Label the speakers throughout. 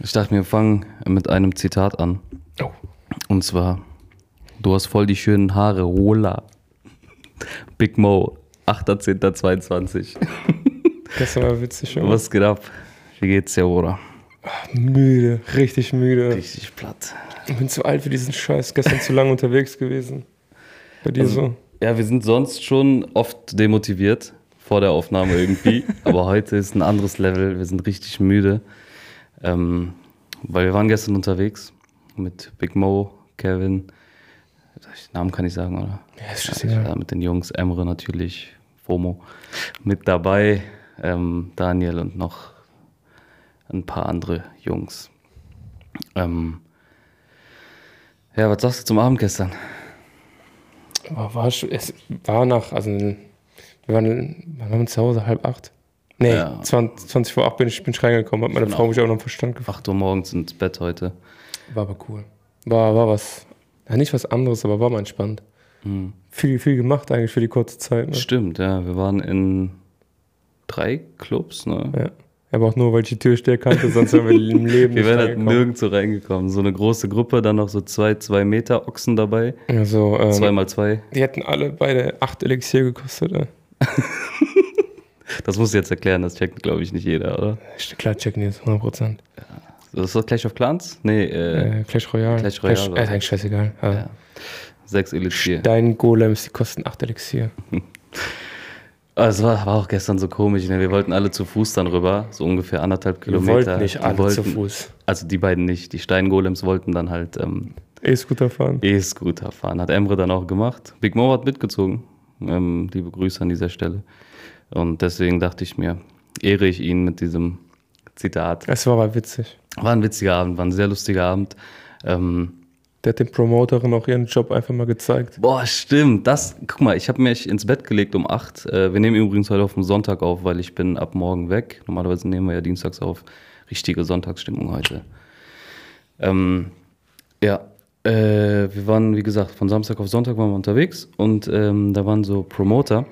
Speaker 1: Ich dachte, wir fangen mit einem Zitat an.
Speaker 2: Oh.
Speaker 1: Und zwar, du hast voll die schönen Haare, Rola. Big Mo, 8.10.22.
Speaker 2: Das war witzig schon.
Speaker 1: Was geht ab? Wie geht's dir, Bruder?
Speaker 2: Müde, richtig müde.
Speaker 1: Richtig platt.
Speaker 2: Ich bin zu alt für diesen Scheiß. Gestern zu lange unterwegs gewesen. Bei dir so.
Speaker 1: Ja, wir sind sonst schon oft demotiviert vor der Aufnahme irgendwie. aber heute ist ein anderes Level. Wir sind richtig müde. Ähm, weil wir waren gestern unterwegs mit Big Mo, Kevin. Namen kann ich sagen, oder?
Speaker 2: Ja, ist scheißegal.
Speaker 1: ja, mit den Jungs, Emre natürlich, FOMO mit dabei, ähm, Daniel und noch ein paar andere Jungs. Ähm, ja, was sagst du zum Abend gestern?
Speaker 2: War schon, es war nach, also wir waren, wann waren wir zu Hause? Halb acht? Nee,
Speaker 1: Ja.
Speaker 2: 20, 20 vor acht bin ich, bin ich reingekommen, hat meine Frau mich auch noch im Verstand gefragt.
Speaker 1: 8 Uhr morgens ins Bett heute.
Speaker 2: War aber cool. War, war was, ja, nicht was anderes, aber war mal entspannt.
Speaker 1: Hm.
Speaker 2: Viel, viel gemacht eigentlich für die kurze Zeit. Ne?
Speaker 1: Stimmt, ja, wir waren in drei Clubs, ne?
Speaker 2: Ja. Aber auch nur, weil ich die Türsteher kannte, sonst wären wir im Leben
Speaker 1: Wir
Speaker 2: nicht
Speaker 1: wären halt nirgendwo reingekommen. So eine große Gruppe, dann noch so zwei, zwei Meter Ochsen dabei.
Speaker 2: Also, ähm,
Speaker 1: Zwei mal zwei.
Speaker 2: die hätten alle beide acht Elixier gekostet. Äh.
Speaker 1: Das muss ich jetzt erklären, das checkt, glaube ich, nicht jeder, oder?
Speaker 2: Klar, checken die jetzt 100%.
Speaker 1: Das ist das Clash of Clans? Nee, äh,
Speaker 2: Äh, Clash Royale.
Speaker 1: Clash Royale,
Speaker 2: Clash, äh, ist eigentlich scheißegal. Ja.
Speaker 1: ja. sechs Elixier.
Speaker 2: Dein Golems, die kosten 8 Elixier.
Speaker 1: Aber es war, war auch gestern so komisch. Ne? Wir wollten alle zu Fuß dann rüber, so ungefähr anderthalb
Speaker 2: Wir
Speaker 1: Kilometer.
Speaker 2: wollten nicht alle
Speaker 1: wollten,
Speaker 2: zu Fuß.
Speaker 1: Also die beiden nicht. Die Steingolems wollten dann halt ähm,
Speaker 2: E-Scooter fahren.
Speaker 1: E-Scooter fahren. Hat Emre dann auch gemacht. Big Mo hat mitgezogen. Ähm, liebe Grüße an dieser Stelle. Und deswegen dachte ich mir, ehre ich ihn mit diesem Zitat.
Speaker 2: Es war aber witzig.
Speaker 1: War ein witziger Abend, war ein sehr lustiger Abend. Ähm,
Speaker 2: Der hat den Promoterin auch ihren Job einfach mal gezeigt.
Speaker 1: Boah, stimmt. Das, guck mal, ich habe mich ins Bett gelegt um 8. Äh, wir nehmen übrigens heute auf den Sonntag auf, weil ich bin ab morgen weg. Normalerweise nehmen wir ja dienstags auf. Richtige Sonntagsstimmung heute. Ähm, ja, äh, wir waren, wie gesagt, von Samstag auf Sonntag waren wir unterwegs und ähm, da waren so Promoter,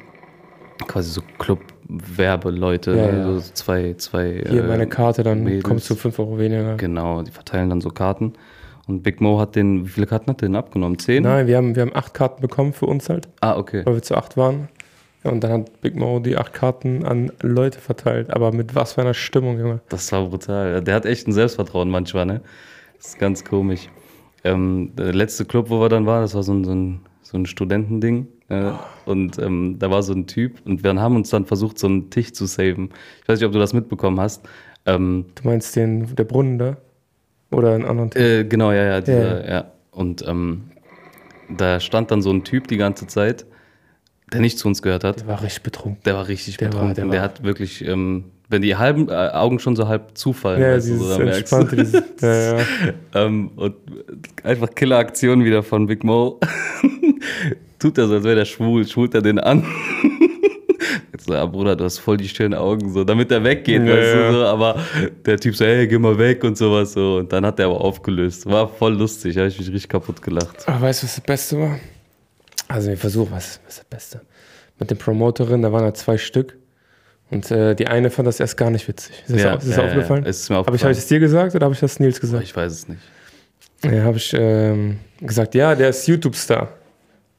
Speaker 1: quasi so Club-Werbeleute,
Speaker 2: Ja, ja.
Speaker 1: so zwei, zwei.
Speaker 2: Hier
Speaker 1: äh,
Speaker 2: meine Karte, dann
Speaker 1: Mädels.
Speaker 2: kommst du 5 Euro weniger.
Speaker 1: Genau, die verteilen dann so Karten. Und Big Mo hat den, wie viele Karten hat der denn abgenommen? Zehn?
Speaker 2: Nein, wir haben, wir haben acht Karten bekommen für uns halt,
Speaker 1: Ah, okay.
Speaker 2: weil wir zu acht waren. Ja, und dann hat Big Mo die acht Karten an Leute verteilt. Aber mit was für einer Stimmung, Junge.
Speaker 1: Das war brutal. Der hat echt ein Selbstvertrauen manchmal, ne? Das ist ganz komisch. Ähm, der letzte Club, wo wir dann waren, das war so ein, so ein, so ein Studentending. Äh, und ähm, da war so ein Typ und wir haben uns dann versucht, so einen Tisch zu saven. Ich weiß nicht, ob du das mitbekommen hast. Ähm,
Speaker 2: Du meinst den, der Brunnen da? Oder einen anderen Typ?
Speaker 1: äh, genau, ja, ja, dieser,
Speaker 2: Ja.
Speaker 1: ja. Und ähm, da stand dann so ein Typ die ganze Zeit, der nicht zu uns gehört hat.
Speaker 2: Der war richtig betrunken.
Speaker 1: Der war richtig
Speaker 2: Der war-
Speaker 1: betrunken.
Speaker 2: der
Speaker 1: der,
Speaker 2: war-
Speaker 1: hat wirklich, ähm, wenn die halben äh, Augen schon so halb zufallen,
Speaker 2: Ja,
Speaker 1: weißt du, so,
Speaker 2: dieses
Speaker 1: da merkst du.
Speaker 2: entspannte, dieses, ja, ja.
Speaker 1: Ähm, und einfach Killeraktion wieder von Big Mo. Tut er so, als wäre der schwul, schwult er den an. Jetzt so, ja, Bruder, du hast voll die schönen Augen, so, damit er weggeht,
Speaker 2: Ja,
Speaker 1: weißt du, so, aber der Typ so, hey, geh mal weg und sowas, so, und dann hat er aber aufgelöst. War voll lustig, da habe ich mich richtig kaputt gelacht.
Speaker 2: Aber weißt du, was das Beste war? Also wir versuchen, was, was ist das Beste? Mit den Promoterinnen, da waren ja zwei Stück. Und äh, die eine fand das erst gar nicht witzig. Ist das,
Speaker 1: Ja,
Speaker 2: auch, ist das
Speaker 1: ja, ja,
Speaker 2: aufgefallen?
Speaker 1: ist mir
Speaker 2: Habe ich, hab
Speaker 1: aufgefallen.
Speaker 2: ich das dir gesagt oder habe ich das Nils gesagt?
Speaker 1: Ich weiß es nicht.
Speaker 2: Ja, habe ich ähm, gesagt, ja, der ist YouTube-Star.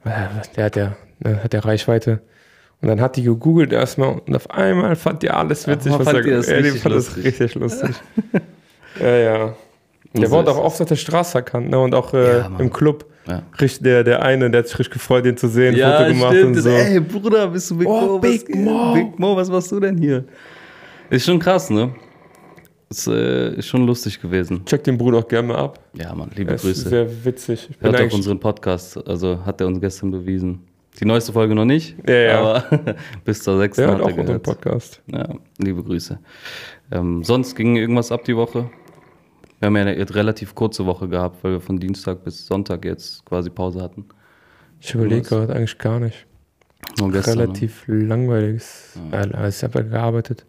Speaker 2: Äh, Der hat ja, ne, hat ja Reichweite. Und dann hat die gegoogelt erstmal und auf einmal fand die alles witzig.
Speaker 1: einmal
Speaker 2: was
Speaker 1: fand
Speaker 2: er-
Speaker 1: die das
Speaker 2: ja, die
Speaker 1: richtig
Speaker 2: fand das richtig lustig. ja, ja. Der wurde auch oft auf der Straße erkannt, ne? Und auch äh,
Speaker 1: Ja,
Speaker 2: im Club.
Speaker 1: Ja.
Speaker 2: Der, der eine, der hat sich richtig gefreut, den zu sehen,
Speaker 1: Ja,
Speaker 2: Foto gemacht
Speaker 1: stimmt.
Speaker 2: und so.
Speaker 1: Ey, Bruder, bist du Big
Speaker 2: Oh,
Speaker 1: Mo?
Speaker 2: Big? Mo.
Speaker 1: Big Mo, was machst du denn hier? Ist schon krass, ne? Ist, äh, ist schon lustig gewesen.
Speaker 2: Check den Bruder auch gerne mal ab.
Speaker 1: Ja, Mann, liebe
Speaker 2: ist
Speaker 1: Grüße.
Speaker 2: sehr witzig. Ich
Speaker 1: Hört
Speaker 2: eigentlich,
Speaker 1: unseren Podcast, also hat er uns gestern bewiesen. Die neueste Folge noch nicht,
Speaker 2: Ja, ja.
Speaker 1: aber bis zur sechsten
Speaker 2: der
Speaker 1: hat er
Speaker 2: auch
Speaker 1: gehört.
Speaker 2: Podcast.
Speaker 1: Ja, liebe Grüße. Ähm, sonst ging irgendwas ab die Woche. Wir haben ja eine relativ kurze Woche gehabt, weil wir von Dienstag bis Sonntag jetzt quasi Pause hatten.
Speaker 2: Ich überlege gerade eigentlich gar nicht.
Speaker 1: Nur gestern.
Speaker 2: Relativ langweilig. Ja. Ich habe ja gearbeitet.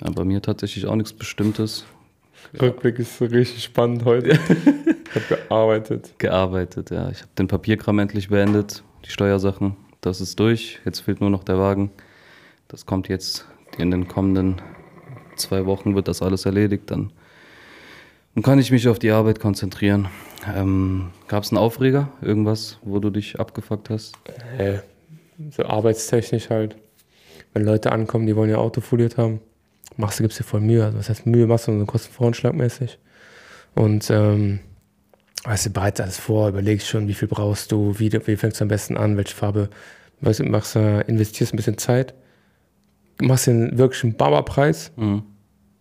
Speaker 1: Ne? Ja, bei mir tatsächlich auch nichts Bestimmtes.
Speaker 2: Rückblick ist richtig spannend heute. ich habe gearbeitet.
Speaker 1: Gearbeitet, ja. Ich habe den Papierkram endlich beendet, die Steuersachen. Das ist durch. Jetzt fehlt nur noch der Wagen. Das kommt jetzt in den kommenden zwei Wochen, wird das alles erledigt. Dann Dann kann ich mich auf die Arbeit konzentrieren. Ähm, Gab es einen Aufreger? Irgendwas, wo du dich abgefuckt hast?
Speaker 2: Äh, so arbeitstechnisch halt. Wenn Leute ankommen, die wollen ihr Auto foliert haben, machst du, gibst dir voll Mühe. Also was heißt Mühe, machst du so Kostenvoranschlagmäßig. Und ähm, weißt du, bereits alles vor, überlegst schon, wie viel brauchst du, wie, wie fängst du am besten an, welche Farbe, weißt du, machst, äh, investierst ein bisschen Zeit, machst den wirklich einen Bauerpreis
Speaker 1: Mhm.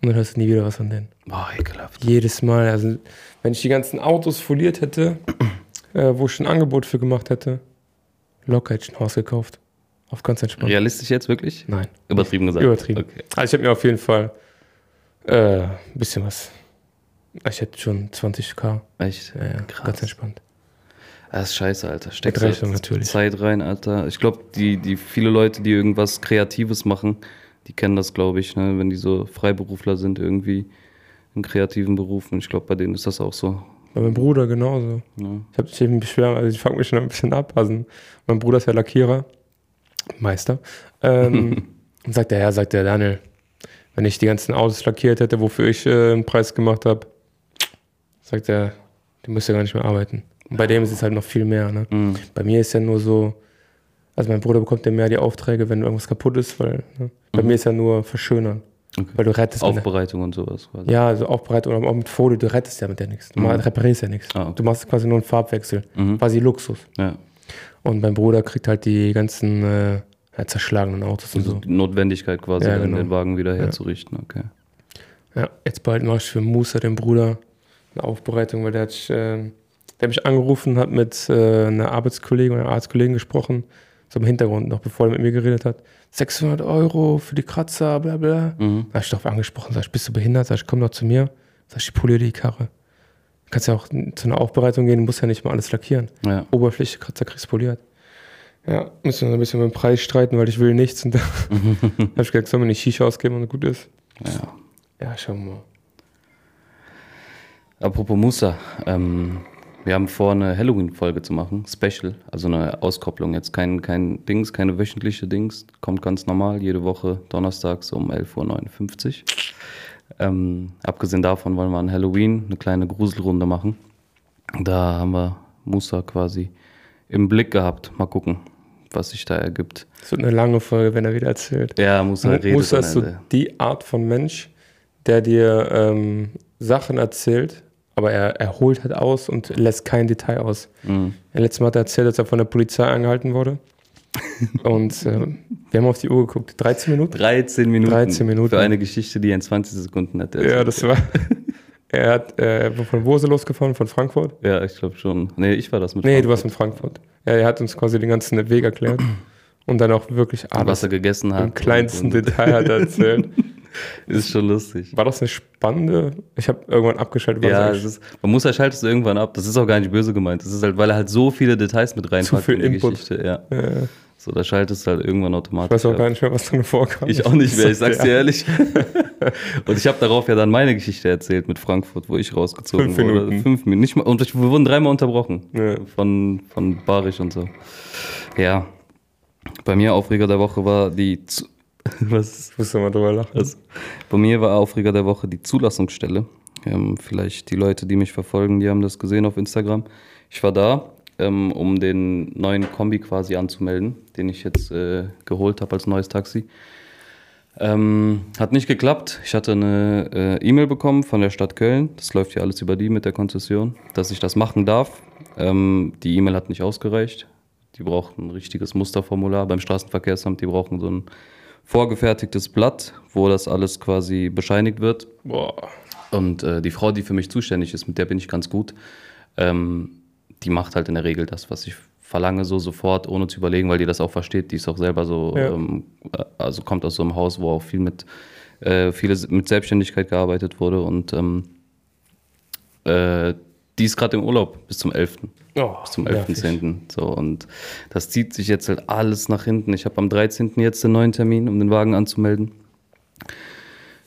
Speaker 2: Und dann hörst du nie wieder was von denen.
Speaker 1: Boah, ekelhaft.
Speaker 2: Jedes Mal. Also, wenn ich die ganzen Autos foliert hätte, äh, wo ich ein Angebot für gemacht hätte, locker hätte ich ein Haus gekauft. Auf ganz entspannt.
Speaker 1: Realistisch jetzt wirklich?
Speaker 2: Nein.
Speaker 1: Übertrieben gesagt.
Speaker 2: Übertrieben.
Speaker 1: Okay.
Speaker 2: Also ich habe mir auf jeden Fall äh, ein bisschen was. Ich hätte schon 20k.
Speaker 1: Echt?
Speaker 2: Ja, ja,
Speaker 1: Krass.
Speaker 2: ganz entspannt.
Speaker 1: Das ist scheiße, Alter.
Speaker 2: Natürlich.
Speaker 1: Zeit rein, Alter. Ich glaube, die, die viele Leute, die irgendwas Kreatives machen, die kennen das, glaube ich, ne? wenn die so Freiberufler sind irgendwie in kreativen Berufen. Ich glaube, bei denen ist das auch so.
Speaker 2: Bei meinem Bruder genauso.
Speaker 1: Ja.
Speaker 2: Ich habe mich eben beschweren, also ich fange mich schon ein bisschen ab. Also mein Bruder ist ja Lackierer, Meister. Ähm, und sagt er, ja, sagt der Daniel, wenn ich die ganzen Autos lackiert hätte, wofür ich äh, einen Preis gemacht habe, sagt er, du musst ja gar nicht mehr arbeiten. Und bei dem ist es halt noch viel mehr. Ne?
Speaker 1: Mhm.
Speaker 2: Bei mir ist ja nur so, also mein Bruder bekommt ja mehr die Aufträge, wenn irgendwas kaputt ist, weil ne? bei
Speaker 1: Mhm.
Speaker 2: mir ist ja nur verschönern.
Speaker 1: Okay.
Speaker 2: Weil du rettest
Speaker 1: Aufbereitung und sowas quasi.
Speaker 2: Ja, also Aufbereitung oder auch mit Folie, du rettest ja mit der nichts. Du
Speaker 1: Mhm.
Speaker 2: reparierst ja nichts.
Speaker 1: Ah, okay.
Speaker 2: Du machst quasi nur einen Farbwechsel.
Speaker 1: Mhm.
Speaker 2: Quasi Luxus.
Speaker 1: Ja.
Speaker 2: Und mein Bruder kriegt halt die ganzen äh, ja, zerschlagenen Autos und
Speaker 1: Also
Speaker 2: so.
Speaker 1: die Notwendigkeit quasi,
Speaker 2: Ja, genau.
Speaker 1: den Wagen wieder herzurichten. Okay.
Speaker 2: Ja, jetzt bald mache ich für Musa, den Bruder, eine Aufbereitung, weil der hat, äh, der hat mich angerufen, hat mit äh, einer Arbeitskollegin oder Arztkollegin gesprochen, so im Hintergrund noch, bevor er mit mir geredet hat. 600 Euro für die Kratzer, bla bla.
Speaker 1: Mhm.
Speaker 2: Da hab ich darauf angesprochen, sag ich, bist du behindert? Sag ich, komm doch zu mir. Sag ich, ich poliere die Karre. Du kannst ja auch zu einer Aufbereitung gehen, du musst ja nicht mal alles lackieren.
Speaker 1: Ja.
Speaker 2: Oberfläche, Kratzer kriegst poliert. Ja, müssen wir ein bisschen mit dem Preis streiten, weil ich will nichts. Und da habe ich gesagt, soll mir nicht Shisha ausgeben und gut ist.
Speaker 1: ja.
Speaker 2: Ja, schauen wir mal.
Speaker 1: Apropos Musa, ähm, wir haben vor, eine Halloween-Folge zu machen, Special, also eine Auskopplung. Jetzt kein, kein Dings, keine wöchentliche Dings, kommt ganz normal, jede Woche donnerstags um 11.59 Uhr. Ähm, abgesehen davon wollen wir an Halloween eine kleine Gruselrunde machen. Da haben wir Musa quasi im Blick gehabt. Mal gucken, was sich da ergibt.
Speaker 2: Das wird eine lange Folge, wenn er wieder erzählt.
Speaker 1: Ja, Musa redet
Speaker 2: Musa ist so die Art von Mensch, der dir ähm, Sachen erzählt, aber er, er holt halt aus und lässt kein Detail aus.
Speaker 1: Mhm.
Speaker 2: Letztes Mal hat er erzählt, dass er von der Polizei angehalten wurde. und äh, wir haben auf die Uhr geguckt. 13 Minuten?
Speaker 1: 13 Minuten.
Speaker 2: 13 Minuten.
Speaker 1: Für eine Geschichte, die er in 20 Sekunden hat.
Speaker 2: Ja, das war. er hat äh, von wo ist er losgefahren? Von Frankfurt?
Speaker 1: Ja, ich glaube schon. Nee, ich war das mit
Speaker 2: Nee,
Speaker 1: Frankfurt.
Speaker 2: du warst in Frankfurt. Ja, er hat uns quasi den ganzen Weg erklärt. Und dann auch wirklich
Speaker 1: was
Speaker 2: alles
Speaker 1: er gegessen hat.
Speaker 2: im kleinsten Detail hat er erzählt.
Speaker 1: Ist schon lustig.
Speaker 2: War das eine spannende? Ich habe irgendwann abgeschaltet.
Speaker 1: Ja, ist, man muss ja schaltest du irgendwann ab. Das ist auch gar nicht böse gemeint. Das ist halt, weil er halt so viele Details mit reinpackt
Speaker 2: viel
Speaker 1: in die
Speaker 2: Input.
Speaker 1: Geschichte. Ja.
Speaker 2: Äh,
Speaker 1: So, da schaltest du halt irgendwann
Speaker 2: ich
Speaker 1: automatisch.
Speaker 2: weiß auch
Speaker 1: ab.
Speaker 2: gar nicht mehr, was drin vorkam.
Speaker 1: Ich auch nicht mehr, ich sag's dir
Speaker 2: Ja.
Speaker 1: ehrlich. und ich habe darauf ja dann meine Geschichte erzählt mit Frankfurt, wo ich rausgezogen
Speaker 2: Fünf
Speaker 1: wurde.
Speaker 2: Minuten.
Speaker 1: Fünf Minuten. Nicht mal, und wir wurden dreimal unterbrochen.
Speaker 2: Ja.
Speaker 1: Von, von Barisch und so. Ja. Bei mir Aufreger der Woche war die. Was?
Speaker 2: Ich musste mal drüber lachen.
Speaker 1: Was? Bei mir war Aufreger der Woche die Zulassungsstelle. Ähm, vielleicht die Leute, die mich verfolgen, die haben das gesehen auf Instagram. Ich war da, ähm, um den neuen Kombi quasi anzumelden, den ich jetzt äh, geholt habe als neues Taxi. Ähm, hat nicht geklappt. Ich hatte eine äh, E-Mail bekommen von der Stadt Köln. Das läuft ja alles über die mit der Konzession, dass ich das machen darf. Ähm, die E-Mail hat nicht ausgereicht. Die brauchten ein richtiges Musterformular beim Straßenverkehrsamt. Die brauchen so ein vorgefertigtes Blatt, wo das alles quasi bescheinigt wird.
Speaker 2: Boah.
Speaker 1: Und äh, die Frau, die für mich zuständig ist, mit der bin ich ganz gut, ähm, die macht halt in der Regel das, was ich verlange, so sofort, ohne zu überlegen, weil die das auch versteht. Die ist auch selber so,
Speaker 2: Ja.
Speaker 1: ähm, äh, also kommt aus so einem Haus, wo auch viel mit, äh, viele mit Selbstständigkeit gearbeitet wurde und ähm, äh, die ist gerade im Urlaub bis zum 11.
Speaker 2: Oh,
Speaker 1: Bis zum
Speaker 2: nervig.
Speaker 1: 11.10. So, und das zieht sich jetzt halt alles nach hinten. Ich habe am 13. jetzt den neuen Termin, um den Wagen anzumelden.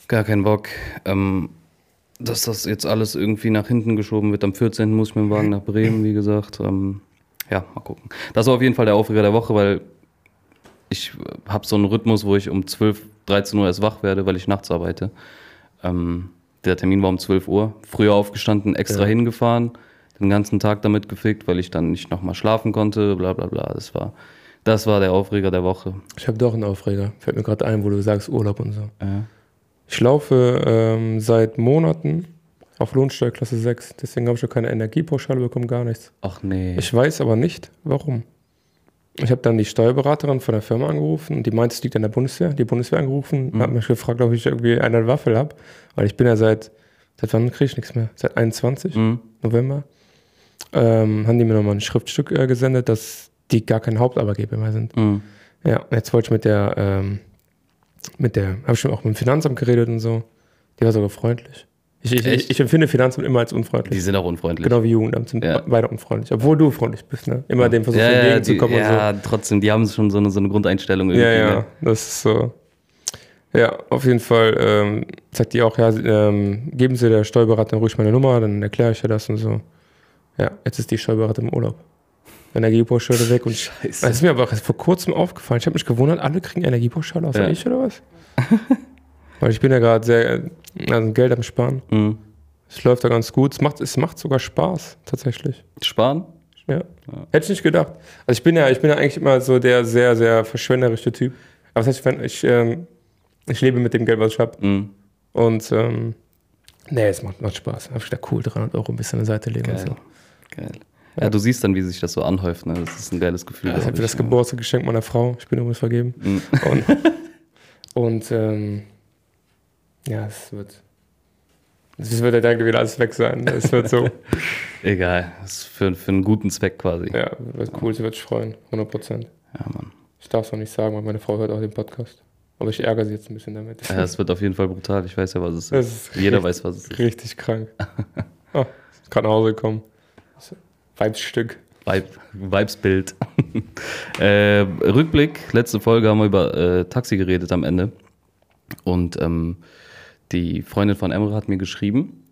Speaker 1: Gar keinen Bock. Ähm, dass das jetzt alles irgendwie nach hinten geschoben wird. Am 14. muss ich mit dem Wagen nach Bremen, wie gesagt. Ähm, ja, mal gucken. Das war auf jeden Fall der Aufreger der Woche, weil ich habe so einen Rhythmus, wo ich um 12, 13 Uhr erst wach werde, weil ich nachts arbeite. Ähm, der Termin war um 12 Uhr. Früher aufgestanden, extra
Speaker 2: Ja.
Speaker 1: hingefahren, den ganzen Tag damit gefickt, weil ich dann nicht nochmal schlafen konnte, bla bla bla. Das war, das war der Aufreger der Woche.
Speaker 2: Ich habe doch einen Aufreger. Fällt mir gerade ein, wo du sagst Urlaub und so.
Speaker 1: Ja.
Speaker 2: Ich laufe ähm, seit Monaten auf Lohnsteuerklasse 6. Deswegen habe ich schon keine Energiepauschale bekommen, gar nichts.
Speaker 1: Ach nee.
Speaker 2: Ich weiß aber nicht, warum. Ich habe dann die Steuerberaterin von der Firma angerufen und die meinte, es liegt an der Bundeswehr. Die Bundeswehr angerufen und hat mich gefragt, ob ich irgendwie eine Waffel habe. Weil ich bin ja seit, seit wann kriege ich nichts mehr? Seit 21
Speaker 1: Mhm.
Speaker 2: November. Ähm, haben die mir nochmal ein Schriftstück äh, gesendet, dass die gar kein Hauptarbeitgeber mehr sind.
Speaker 1: Mhm.
Speaker 2: Ja, jetzt wollte ich mit der, ähm, mit der, habe ich schon auch mit dem Finanzamt geredet und so. Die war sogar freundlich. Ich, ich, ich, empfinde Finanzamt immer als
Speaker 1: Die
Speaker 2: unfreundlich.
Speaker 1: sind auch unfreundlich.
Speaker 2: Genau wie Jugendamt sind
Speaker 1: Ja.
Speaker 2: beide unfreundlich. Obwohl du freundlich bist, ne? Immer dem versuchst
Speaker 1: ja, ja, die,
Speaker 2: entgegenzukommen und so.
Speaker 1: ja, trotzdem, die haben schon so eine, so eine Grundeinstellung
Speaker 2: Ja, ja,
Speaker 1: ne?
Speaker 2: das ist so. Ja, auf jeden Fall ähm, sagt die auch, ja, ähm, geben Sie der Steuerberaterin ruhig meine Nummer, dann erkläre ich ja das und so. Ja, jetzt ist die Steuerberaterin im Urlaub. Energiepauschale weg und
Speaker 1: Scheiße.
Speaker 2: das ist mir aber vor kurzem aufgefallen. Ich habe mich gewundert, alle kriegen Energiepauschale außer
Speaker 1: Ja.
Speaker 2: ich oder was? Weil ich bin ja gerade sehr, äh, also Geld am Sparen.
Speaker 1: Mhm.
Speaker 2: Es läuft da ganz gut. Es macht, es macht sogar Spaß, tatsächlich.
Speaker 1: Sparen?
Speaker 2: Ja. Hätte ich nicht gedacht. Also ich bin ja, ich bin ja eigentlich immer so der sehr, sehr verschwenderische Typ. Aber das heißt, ich, ähm, ich lebe mit dem Geld, was ich habe.
Speaker 1: Mhm.
Speaker 2: Und ähm, nee, es macht, macht Spaß. Habe ich da cool 300 Euro ein bisschen an der Seite legen
Speaker 1: Geil.
Speaker 2: und so.
Speaker 1: Geil. Ja, du siehst dann, wie sich das so anhäuft. Ne? Das ist ein geiles Gefühl.
Speaker 2: Das ist halt für das. Geburtstagsgeschenk meiner Frau. Ich bin übrigens vergeben.
Speaker 1: Mhm.
Speaker 2: Und, und ähm, ja, es wird. Es wird ja dann wieder alles weg sein. Es wird so.
Speaker 1: Egal. Das ist für, für einen guten Zweck quasi.
Speaker 2: ja, wird cool. Sie wird sich freuen. 100 Prozent.
Speaker 1: Ja, Mann.
Speaker 2: Ich darf es noch nicht sagen, weil meine Frau hört auch den Podcast. Aber ich ärgere sie jetzt ein bisschen damit.
Speaker 1: Ja, es wird auf jeden Fall brutal. Ich weiß ja, was es ist.
Speaker 2: ist
Speaker 1: Jeder
Speaker 2: richtig-
Speaker 1: weiß, was es ist.
Speaker 2: Richtig krank. Oh, ist gerade nach Hause gekommen. Weibsstück.
Speaker 1: Vibe, Vibesbild. äh, Rückblick, letzte Folge haben wir über äh, Taxi geredet am Ende. Und ähm, die Freundin von Emre hat mir geschrieben.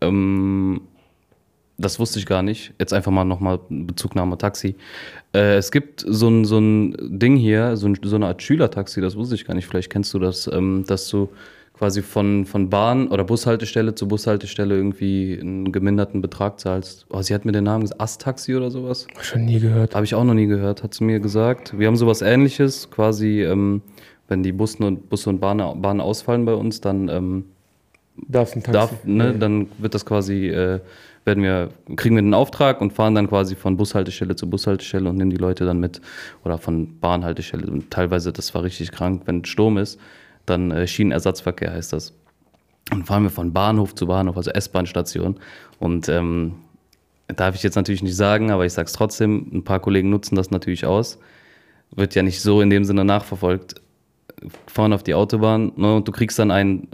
Speaker 1: Ähm, das wusste ich gar nicht. Jetzt einfach mal nochmal Bezugnahme Taxi. Äh, es gibt so ein, so ein Ding hier, so, ein, so eine Art Schülertaxi, das wusste ich gar nicht. Vielleicht kennst du das, ähm, dass du quasi von, von Bahn- oder Bushaltestelle zu Bushaltestelle irgendwie einen geminderten Betrag zahlst. Oh, sie hat mir den Namen gesagt, Ast-Taxi oder sowas.
Speaker 2: Schon nie gehört.
Speaker 1: Habe ich auch noch nie gehört, hat sie mir gesagt. Wir haben sowas ähnliches, quasi, ähm, wenn die Bussen und, Busse und Bahnen, Bahnen ausfallen bei uns, dann ähm,
Speaker 2: Darf ein Taxi.
Speaker 1: darf, ne, dann wird das quasi, äh, werden wir, kriegen wir den Auftrag und fahren dann quasi von Bushaltestelle zu Bushaltestelle und nehmen die Leute dann mit oder von Bahnhaltestelle. Und teilweise, das war richtig krank, wenn Sturm ist, dann äh, Schienenersatzverkehr heißt das. Und fahren wir von Bahnhof zu Bahnhof, also S-Bahn-Station. Und ähm, darf ich jetzt natürlich nicht sagen, aber ich sage es trotzdem, ein paar Kollegen nutzen das natürlich aus. Wird ja nicht so in dem Sinne nachverfolgt. Fahren auf die Autobahn ne, und du kriegst dann einen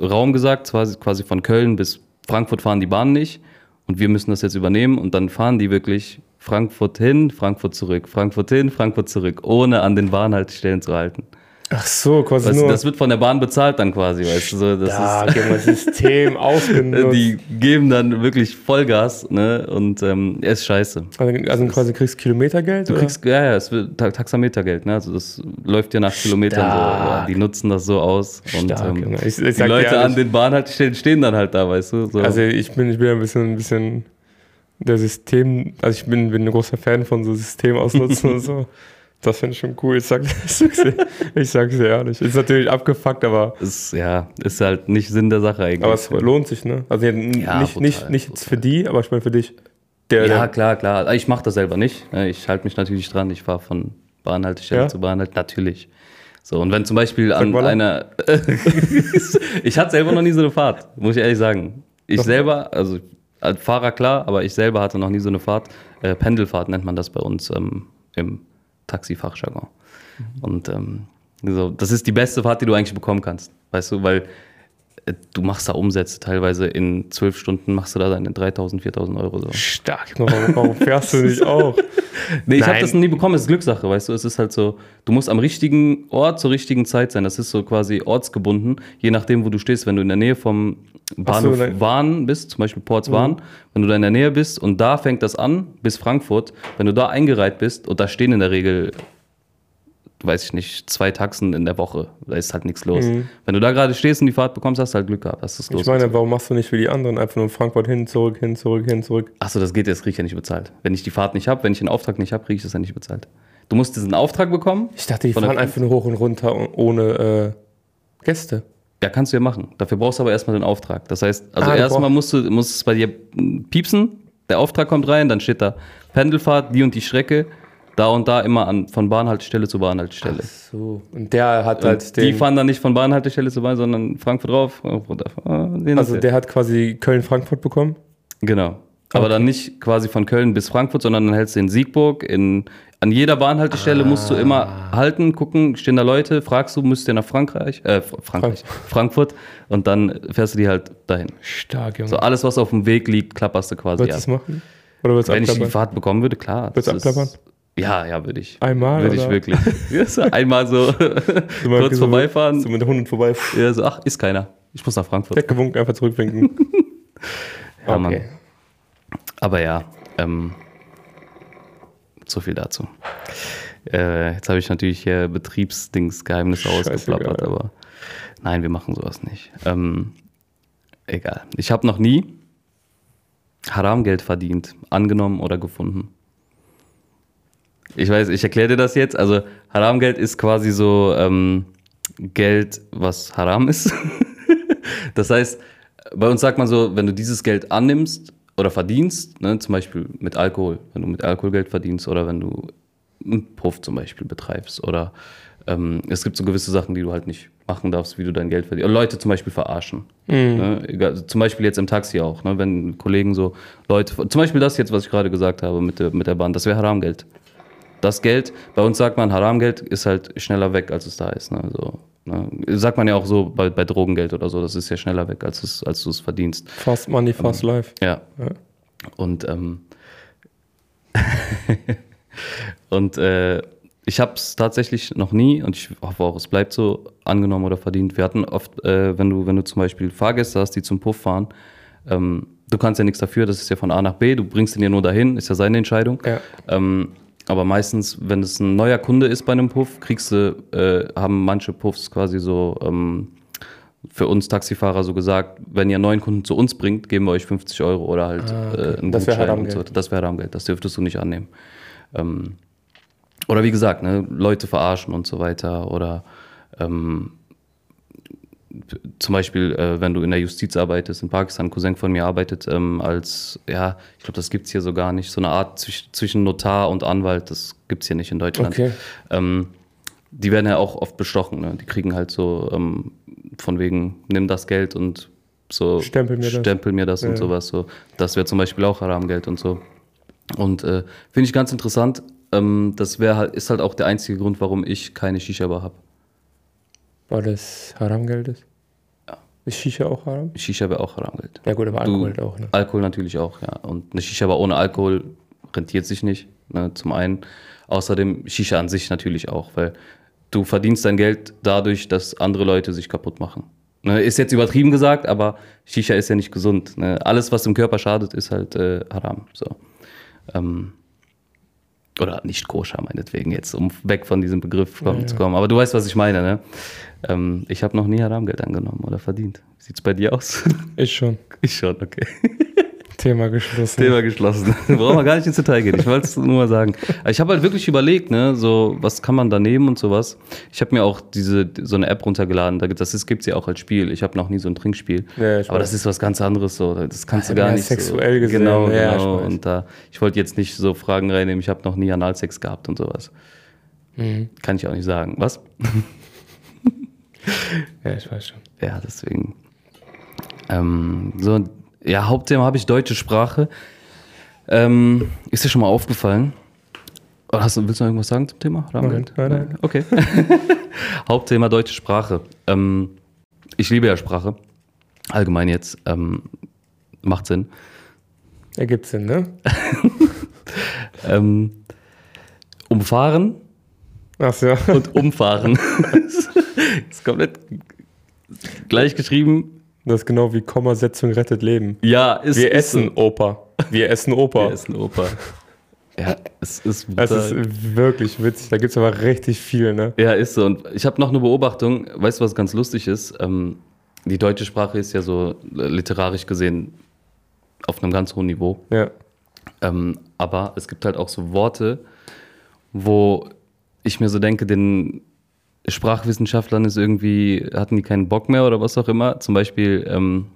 Speaker 1: Raum gesagt, quasi, von Köln bis Frankfurt fahren die Bahnen nicht und wir müssen das jetzt übernehmen und dann fahren die wirklich Frankfurt hin, Frankfurt zurück, Frankfurt hin, Frankfurt zurück, ohne an den Bahnhaltestellen zu halten.
Speaker 2: Ach so, quasi
Speaker 1: Weißt, du,
Speaker 2: nur.
Speaker 1: das wird von der Bahn bezahlt dann quasi, weißt du, so, das
Speaker 2: ja,
Speaker 1: ist,
Speaker 2: mein System ausgenutzt.
Speaker 1: die geben dann wirklich Vollgas, ne, und ähm, er ist scheiße.
Speaker 2: also, also quasi kriegst Kilometergeld?
Speaker 1: Du
Speaker 2: oder?
Speaker 1: kriegst, ja, ja, es wird Ta- Taxametergeld, ne? Also das läuft ja nach Kilometern so. Die nutzen das so aus. Und
Speaker 2: Stark,
Speaker 1: ähm.
Speaker 2: Ich- ich
Speaker 1: die Leute
Speaker 2: ehrlich-
Speaker 1: an den Bahnhaltestellen stehen dann halt da, weißt du? So.
Speaker 2: Also ich bin, ich bin ein bisschen, ein bisschen der System, also ich bin, bin ein großer Fan von so System ausnutzen und so. Das finde ich schon cool. Ich, sag, ich, sag's dir, ehrlich. Ist natürlich abgefuckt, aber,
Speaker 1: ist, ja, ist halt nicht Sinn der Sache eigentlich.
Speaker 2: aber es lohnt sich, ne? Also n-
Speaker 1: Ja,
Speaker 2: nicht, nicht, nicht jetzt für die, aber ich meine für dich. Der,
Speaker 1: ja,
Speaker 2: der,
Speaker 1: klar, klar. Ich mache das selber nicht. Ich halte mich natürlich dran. Ich fahre von Bahnhaltestelle
Speaker 2: Ja?
Speaker 1: zu Bahnhaltestelle. Natürlich. So, und wenn zum Beispiel an
Speaker 2: voilà.
Speaker 1: einer. ich hatte selber noch nie so eine Fahrt, muss ich ehrlich sagen. Ich
Speaker 2: Doch.
Speaker 1: selber, also als Fahrer klar, aber ich selber hatte noch nie so eine Fahrt. Äh, Pendelfahrt nennt man das bei uns ähm, im Taxifachjargon. Und ähm, so, das ist die beste Fahrt, die du eigentlich bekommen kannst. Weißt du, weil du machst da Umsätze teilweise in zwölf Stunden, machst du da deine 3000, 4000 Euro so.
Speaker 2: stark. Warum, warum fährst du nicht auch?
Speaker 1: Nee, ich habe das nie bekommen, es ist Glückssache, weißt du, es ist halt so, du musst am richtigen Ort zur richtigen Zeit sein, das ist so quasi ortsgebunden, je nachdem, wo du stehst, wenn du in der Nähe vom Bahnhof
Speaker 2: nein.
Speaker 1: Wahn bist, zum Beispiel Ports Wahn, wenn du da in der Nähe bist und da fängt das an, bis Frankfurt, wenn du da eingereiht bist und da stehen in der Regel weiß ich nicht, zwei Taxen in der Woche. Da ist halt nichts los.
Speaker 2: Mhm.
Speaker 1: Wenn du da gerade stehst und die Fahrt bekommst, hast du halt Glück gehabt. Das ist los.
Speaker 2: Ich meine, warum machst du nicht wie die anderen einfach nur in Frankfurt hin, zurück, hin, zurück, hin, zurück?
Speaker 1: Achso, das geht jetzt, krieg ich ja nicht bezahlt. Wenn ich die Fahrt nicht habe, wenn ich den Auftrag nicht habe, kriege ich das ja nicht bezahlt. Du musst diesen Auftrag bekommen.
Speaker 2: Ich dachte, die fahren einfach nur hoch und runter ohne äh, Gäste.
Speaker 1: Ja, kannst du ja machen. Dafür brauchst du aber erstmal den Auftrag. Das heißt, also
Speaker 2: Ah,
Speaker 1: erstmal musst du musst es bei dir piepsen, der Auftrag kommt rein, dann steht da Pendelfahrt, die und die Strecke, da und da immer an, von Bahnhaltestelle zu Bahnhaltestelle.
Speaker 2: So. Und der hat
Speaker 1: Und
Speaker 2: halt
Speaker 1: die
Speaker 2: den.
Speaker 1: fahren dann nicht von Bahnhaltestelle zu Bahn, sondern Frankfurt drauf. Frankfurt. Ah,
Speaker 2: Also der hat quasi Köln-Frankfurt bekommen.
Speaker 1: Genau. Aber dann nicht quasi von Köln bis Frankfurt, sondern dann hältst du in Siegburg. In, an jeder Bahnhaltestelle musst du immer halten, gucken, stehen da Leute, fragst du, müsst ihr nach Frankreich, äh, Frankreich, Frankfurt und dann fährst du die halt dahin.
Speaker 2: Stark, Junge.
Speaker 1: So alles, was auf dem Weg liegt, klapperst du quasi
Speaker 2: du
Speaker 1: ab.
Speaker 2: es machen? Oder du
Speaker 1: Wenn ich die
Speaker 2: abklappern?
Speaker 1: Fahrt bekommen würde, klar.
Speaker 2: Würdest du
Speaker 1: das ist-
Speaker 2: abklappern?
Speaker 1: Ja, ja, würde ich.
Speaker 2: Einmal,
Speaker 1: Würde ich wirklich. Einmal so kurz
Speaker 2: so-
Speaker 1: vorbeifahren.
Speaker 2: So mit der Hunden vorbei.
Speaker 1: Ja, so, ach, ist keiner. Ich muss nach Frankfurt.
Speaker 2: Weggewunken, einfach zurückwinken.
Speaker 1: Ja, Mann. Aber ja, ähm, so viel dazu. Äh, jetzt habe ich natürlich hier Betriebsdingsgeheimnisse ausgeplappert, aber nein, wir machen sowas nicht. Ähm, egal. Ich habe noch nie Haramgeld verdient, angenommen oder gefunden. Ich weiß, ich erkläre dir das jetzt. Also Haramgeld ist quasi so ähm, Geld, was Haram ist. das heißt, bei uns sagt man so, wenn du dieses Geld annimmst oder verdienst, ne, zum Beispiel mit Alkohol, wenn du mit Alkohol Geld verdienst oder wenn du einen Puff zum Beispiel betreibst oder ähm, es gibt so gewisse Sachen, die du halt nicht machen darfst, wie du dein Geld verdienst. Oder Leute zum Beispiel verarschen. Ne? Egal, also zum Beispiel jetzt im Taxi auch, ne? wenn Kollegen so Leute, zum Beispiel das jetzt, was ich gerade gesagt habe mit der, mit der Bahn, das wäre Haramgeld. Das Geld, bei uns sagt man, Haramgeld ist halt schneller weg, als es da ist. Ne? Also, ne? Sagt man ja auch so bei, bei Drogengeld oder so, das ist ja schneller weg, als, es, als du es verdienst.
Speaker 2: Fast Money, fast Life.
Speaker 1: Ja.
Speaker 2: Ja.
Speaker 1: Und, ähm, und äh, ich habe es tatsächlich noch nie und ich hoffe auch, es bleibt so angenommen oder verdient. Wir hatten oft, äh, wenn, du, wenn du zum Beispiel Fahrgäste hast, die zum Puff fahren, ähm, du kannst ja nichts dafür, das ist ja von A nach B, du bringst ihn ja nur dahin, ist ja seine Entscheidung.
Speaker 2: Ja.
Speaker 1: Ähm, aber meistens, wenn es ein neuer Kunde ist bei einem Puff, kriegst du, äh, haben manche Puffs quasi so ähm, für uns Taxifahrer so gesagt, wenn ihr einen neuen Kunden zu uns bringt, geben wir euch 50 Euro oder halt äh, einen
Speaker 2: Ah, Das wär
Speaker 1: Gutschein und so. Das wäre Haramgeld, das dürftest du nicht annehmen. Ähm, oder wie gesagt, ne, Leute verarschen und so weiter. Oder ähm, zum Beispiel, äh, wenn du in der Justiz arbeitest, in Pakistan, ein Cousin von mir arbeitet ähm, als, ja, ich glaube, das gibt es hier so gar nicht, so eine Art zwisch zwischen Notar und Anwalt, das gibt es hier nicht in Deutschland.
Speaker 2: Okay.
Speaker 1: Ähm, die werden ja auch oft bestochen, ne? die kriegen halt so ähm, von wegen, nimm das Geld und so
Speaker 2: Stempel mir das.
Speaker 1: stempel mir das
Speaker 2: Ja.
Speaker 1: und sowas. So. Das wäre zum Beispiel auch Haramgeld und so. Und äh, finde ich ganz interessant. Ähm, das wäre halt, ist halt auch der einzige Grund, warum ich keine Shisha-Bar habe.
Speaker 2: Weil das Haramgeld ist?
Speaker 1: Ja.
Speaker 2: Ist Shisha auch Haram?
Speaker 1: Shisha wäre auch Haramgeld.
Speaker 2: Ja gut, aber
Speaker 1: Du-
Speaker 2: Alkohol halt auch, ne?
Speaker 1: Alkohol natürlich auch, ja. Und eine Shisha-Bar ohne Alkohol rentiert sich nicht, ne, zum einen. Außerdem Shisha an sich natürlich auch, weil du verdienst dein Geld dadurch, dass andere Leute sich kaputt machen. Ne, ist jetzt übertrieben gesagt, aber Shisha ist ja nicht gesund. Ne? Alles, was dem Körper schadet, ist halt äh, Haram. So. Ähm, oder nicht koscher, meinetwegen jetzt, um weg von diesem Begriff kommen,
Speaker 2: Ja,
Speaker 1: zu kommen. Aber du weißt, was ich meine, ne? Ähm, ich habe noch nie Haramgeld angenommen oder verdient. Wie sieht's bei dir aus?
Speaker 2: Ich schon.
Speaker 1: ich schon, okay.
Speaker 2: Thema geschlossen.
Speaker 1: Thema geschlossen. Brauchen wir gar nicht ins Detail gehen. Ich wollte es nur mal sagen. Ich habe halt wirklich überlegt, ne, so, was kann man da nehmen und sowas. Ich habe mir auch diese, so eine App runtergeladen. Da gibt das gibt es ja auch als Spiel. Ich habe noch nie so ein Trinkspiel.
Speaker 2: Ja, ich
Speaker 1: Aber
Speaker 2: weiß.
Speaker 1: das ist was ganz anderes. So. Das kannst du
Speaker 2: Ja,
Speaker 1: gar
Speaker 2: mehr
Speaker 1: nicht.
Speaker 2: sexuell
Speaker 1: so.
Speaker 2: gesehen.
Speaker 1: Genau,
Speaker 2: Ja, ich
Speaker 1: genau.
Speaker 2: weiß.
Speaker 1: Und da, ich wollte jetzt nicht so Fragen reinnehmen. Ich habe noch nie Analsex gehabt und sowas.
Speaker 2: Mhm.
Speaker 1: Kann ich auch nicht sagen. Was?
Speaker 2: Ja, ich weiß schon.
Speaker 1: Ja, deswegen. Ähm, so, ja, Hauptthema habe ich deutsche Sprache. Ähm, ist dir schon mal aufgefallen? Hast du, willst du noch irgendwas sagen zum Thema?
Speaker 2: Nein, nein, nein.
Speaker 1: Okay. Hauptthema deutsche Sprache. Ähm, ich liebe ja Sprache. Allgemein jetzt. Ähm, macht Sinn.
Speaker 2: Ergibt Sinn, ne?
Speaker 1: Ähm, umfahren
Speaker 2: Ach ja.
Speaker 1: und umfahren. ist komplett gleich geschrieben.
Speaker 2: Das ist genau wie Kommasetzung rettet Leben.
Speaker 1: Ja, ist
Speaker 2: Wir
Speaker 1: ist
Speaker 2: essen Opa. Wir essen Opa.
Speaker 1: Wir essen Opa. Ja, es ist brutal.
Speaker 2: ist wirklich witzig. Da gibt es aber richtig viel, ne?
Speaker 1: Ja, ist so. Und ich habe noch eine Beobachtung. Weißt du, was ganz lustig ist? Ähm, die deutsche Sprache ist ja so literarisch gesehen auf einem ganz hohen Niveau.
Speaker 2: Ja.
Speaker 1: Ähm, aber es gibt halt auch so Worte, wo ich mir so denke, den Sprachwissenschaftlern ist irgendwie, hatten die keinen Bock mehr oder was auch immer. Zum Beispiel ähm,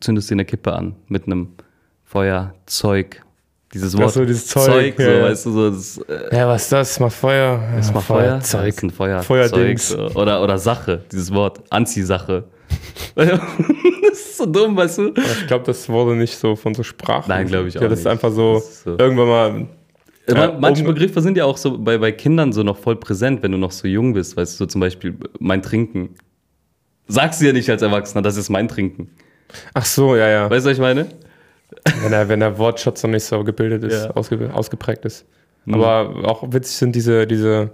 Speaker 1: zündest du eine Kippe an mit einem Feuerzeug. Dieses Wort
Speaker 2: so, dieses Zeug,
Speaker 1: so,
Speaker 2: ja, ja.
Speaker 1: weißt du, so, das, äh,
Speaker 2: Ja, was ist das? Macht Feuer.
Speaker 1: das
Speaker 2: ja,
Speaker 1: mal Feuer,
Speaker 2: Zeug.
Speaker 1: das ist ein Feuerzeug.
Speaker 2: Feuerdings.
Speaker 1: so. Oder, oder Sache, dieses Wort, Anziehsache. das ist so dumm, weißt du?
Speaker 2: Aber ich glaube, das wurde nicht so von so Sprachen.
Speaker 1: Nein, glaube ich
Speaker 2: ja,
Speaker 1: auch
Speaker 2: das ist
Speaker 1: nicht.
Speaker 2: einfach so,
Speaker 1: Das ist so.
Speaker 2: irgendwann mal.
Speaker 1: Ja,
Speaker 2: Ja,
Speaker 1: manche Begriffe sind ja auch so bei, bei Kindern so noch voll präsent, wenn du noch so jung bist. Weißt du, so zum Beispiel mein Trinken. Sagst du ja nicht als Erwachsener, das ist mein Trinken.
Speaker 2: Ach so, ja, ja.
Speaker 1: Weißt du, was ich meine?
Speaker 2: Wenn der, wenn der Wortschatz noch nicht so gebildet ist,
Speaker 1: Ja.
Speaker 2: ausge, ausgeprägt ist.
Speaker 1: Mhm.
Speaker 2: Aber auch witzig sind diese, diese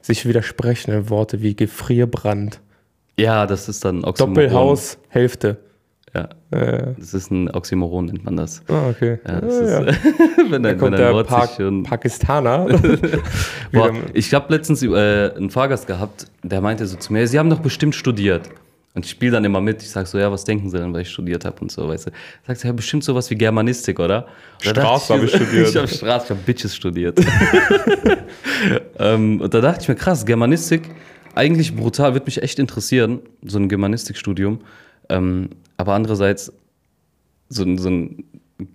Speaker 2: sich widersprechenden Worte wie Gefrierbrand,
Speaker 1: Ja, das ist dann Oxymoron.
Speaker 2: Doppelhaus, Hälfte.
Speaker 1: Ja,
Speaker 2: Äh,
Speaker 1: das ist ein Oxymoron, nennt man das.
Speaker 2: ah, okay.
Speaker 1: Ja, das
Speaker 2: Ah,
Speaker 1: ist, wenn
Speaker 2: Da
Speaker 1: ein, wenn
Speaker 2: kommt
Speaker 1: ein
Speaker 2: der pa
Speaker 1: schon
Speaker 2: Pakistaner.
Speaker 1: Boah, ich habe letztens äh, einen Fahrgast gehabt, der meinte so zu mir, Sie haben doch bestimmt studiert. Und ich spiele dann immer mit. Ich sage so, ja, was denken Sie denn, weil ich studiert habe und so, weißt du. Sagt er, ja, bestimmt sowas wie Germanistik, oder? Da dachte
Speaker 2: Straße hab ich studiert.
Speaker 1: ich habe Straße, ich habe Bitches studiert. ähm, und da dachte ich mir, krass, Germanistik, eigentlich brutal, wird mich echt interessieren, so ein Germanistikstudium. Ähm, aber andererseits, so, ein- so ein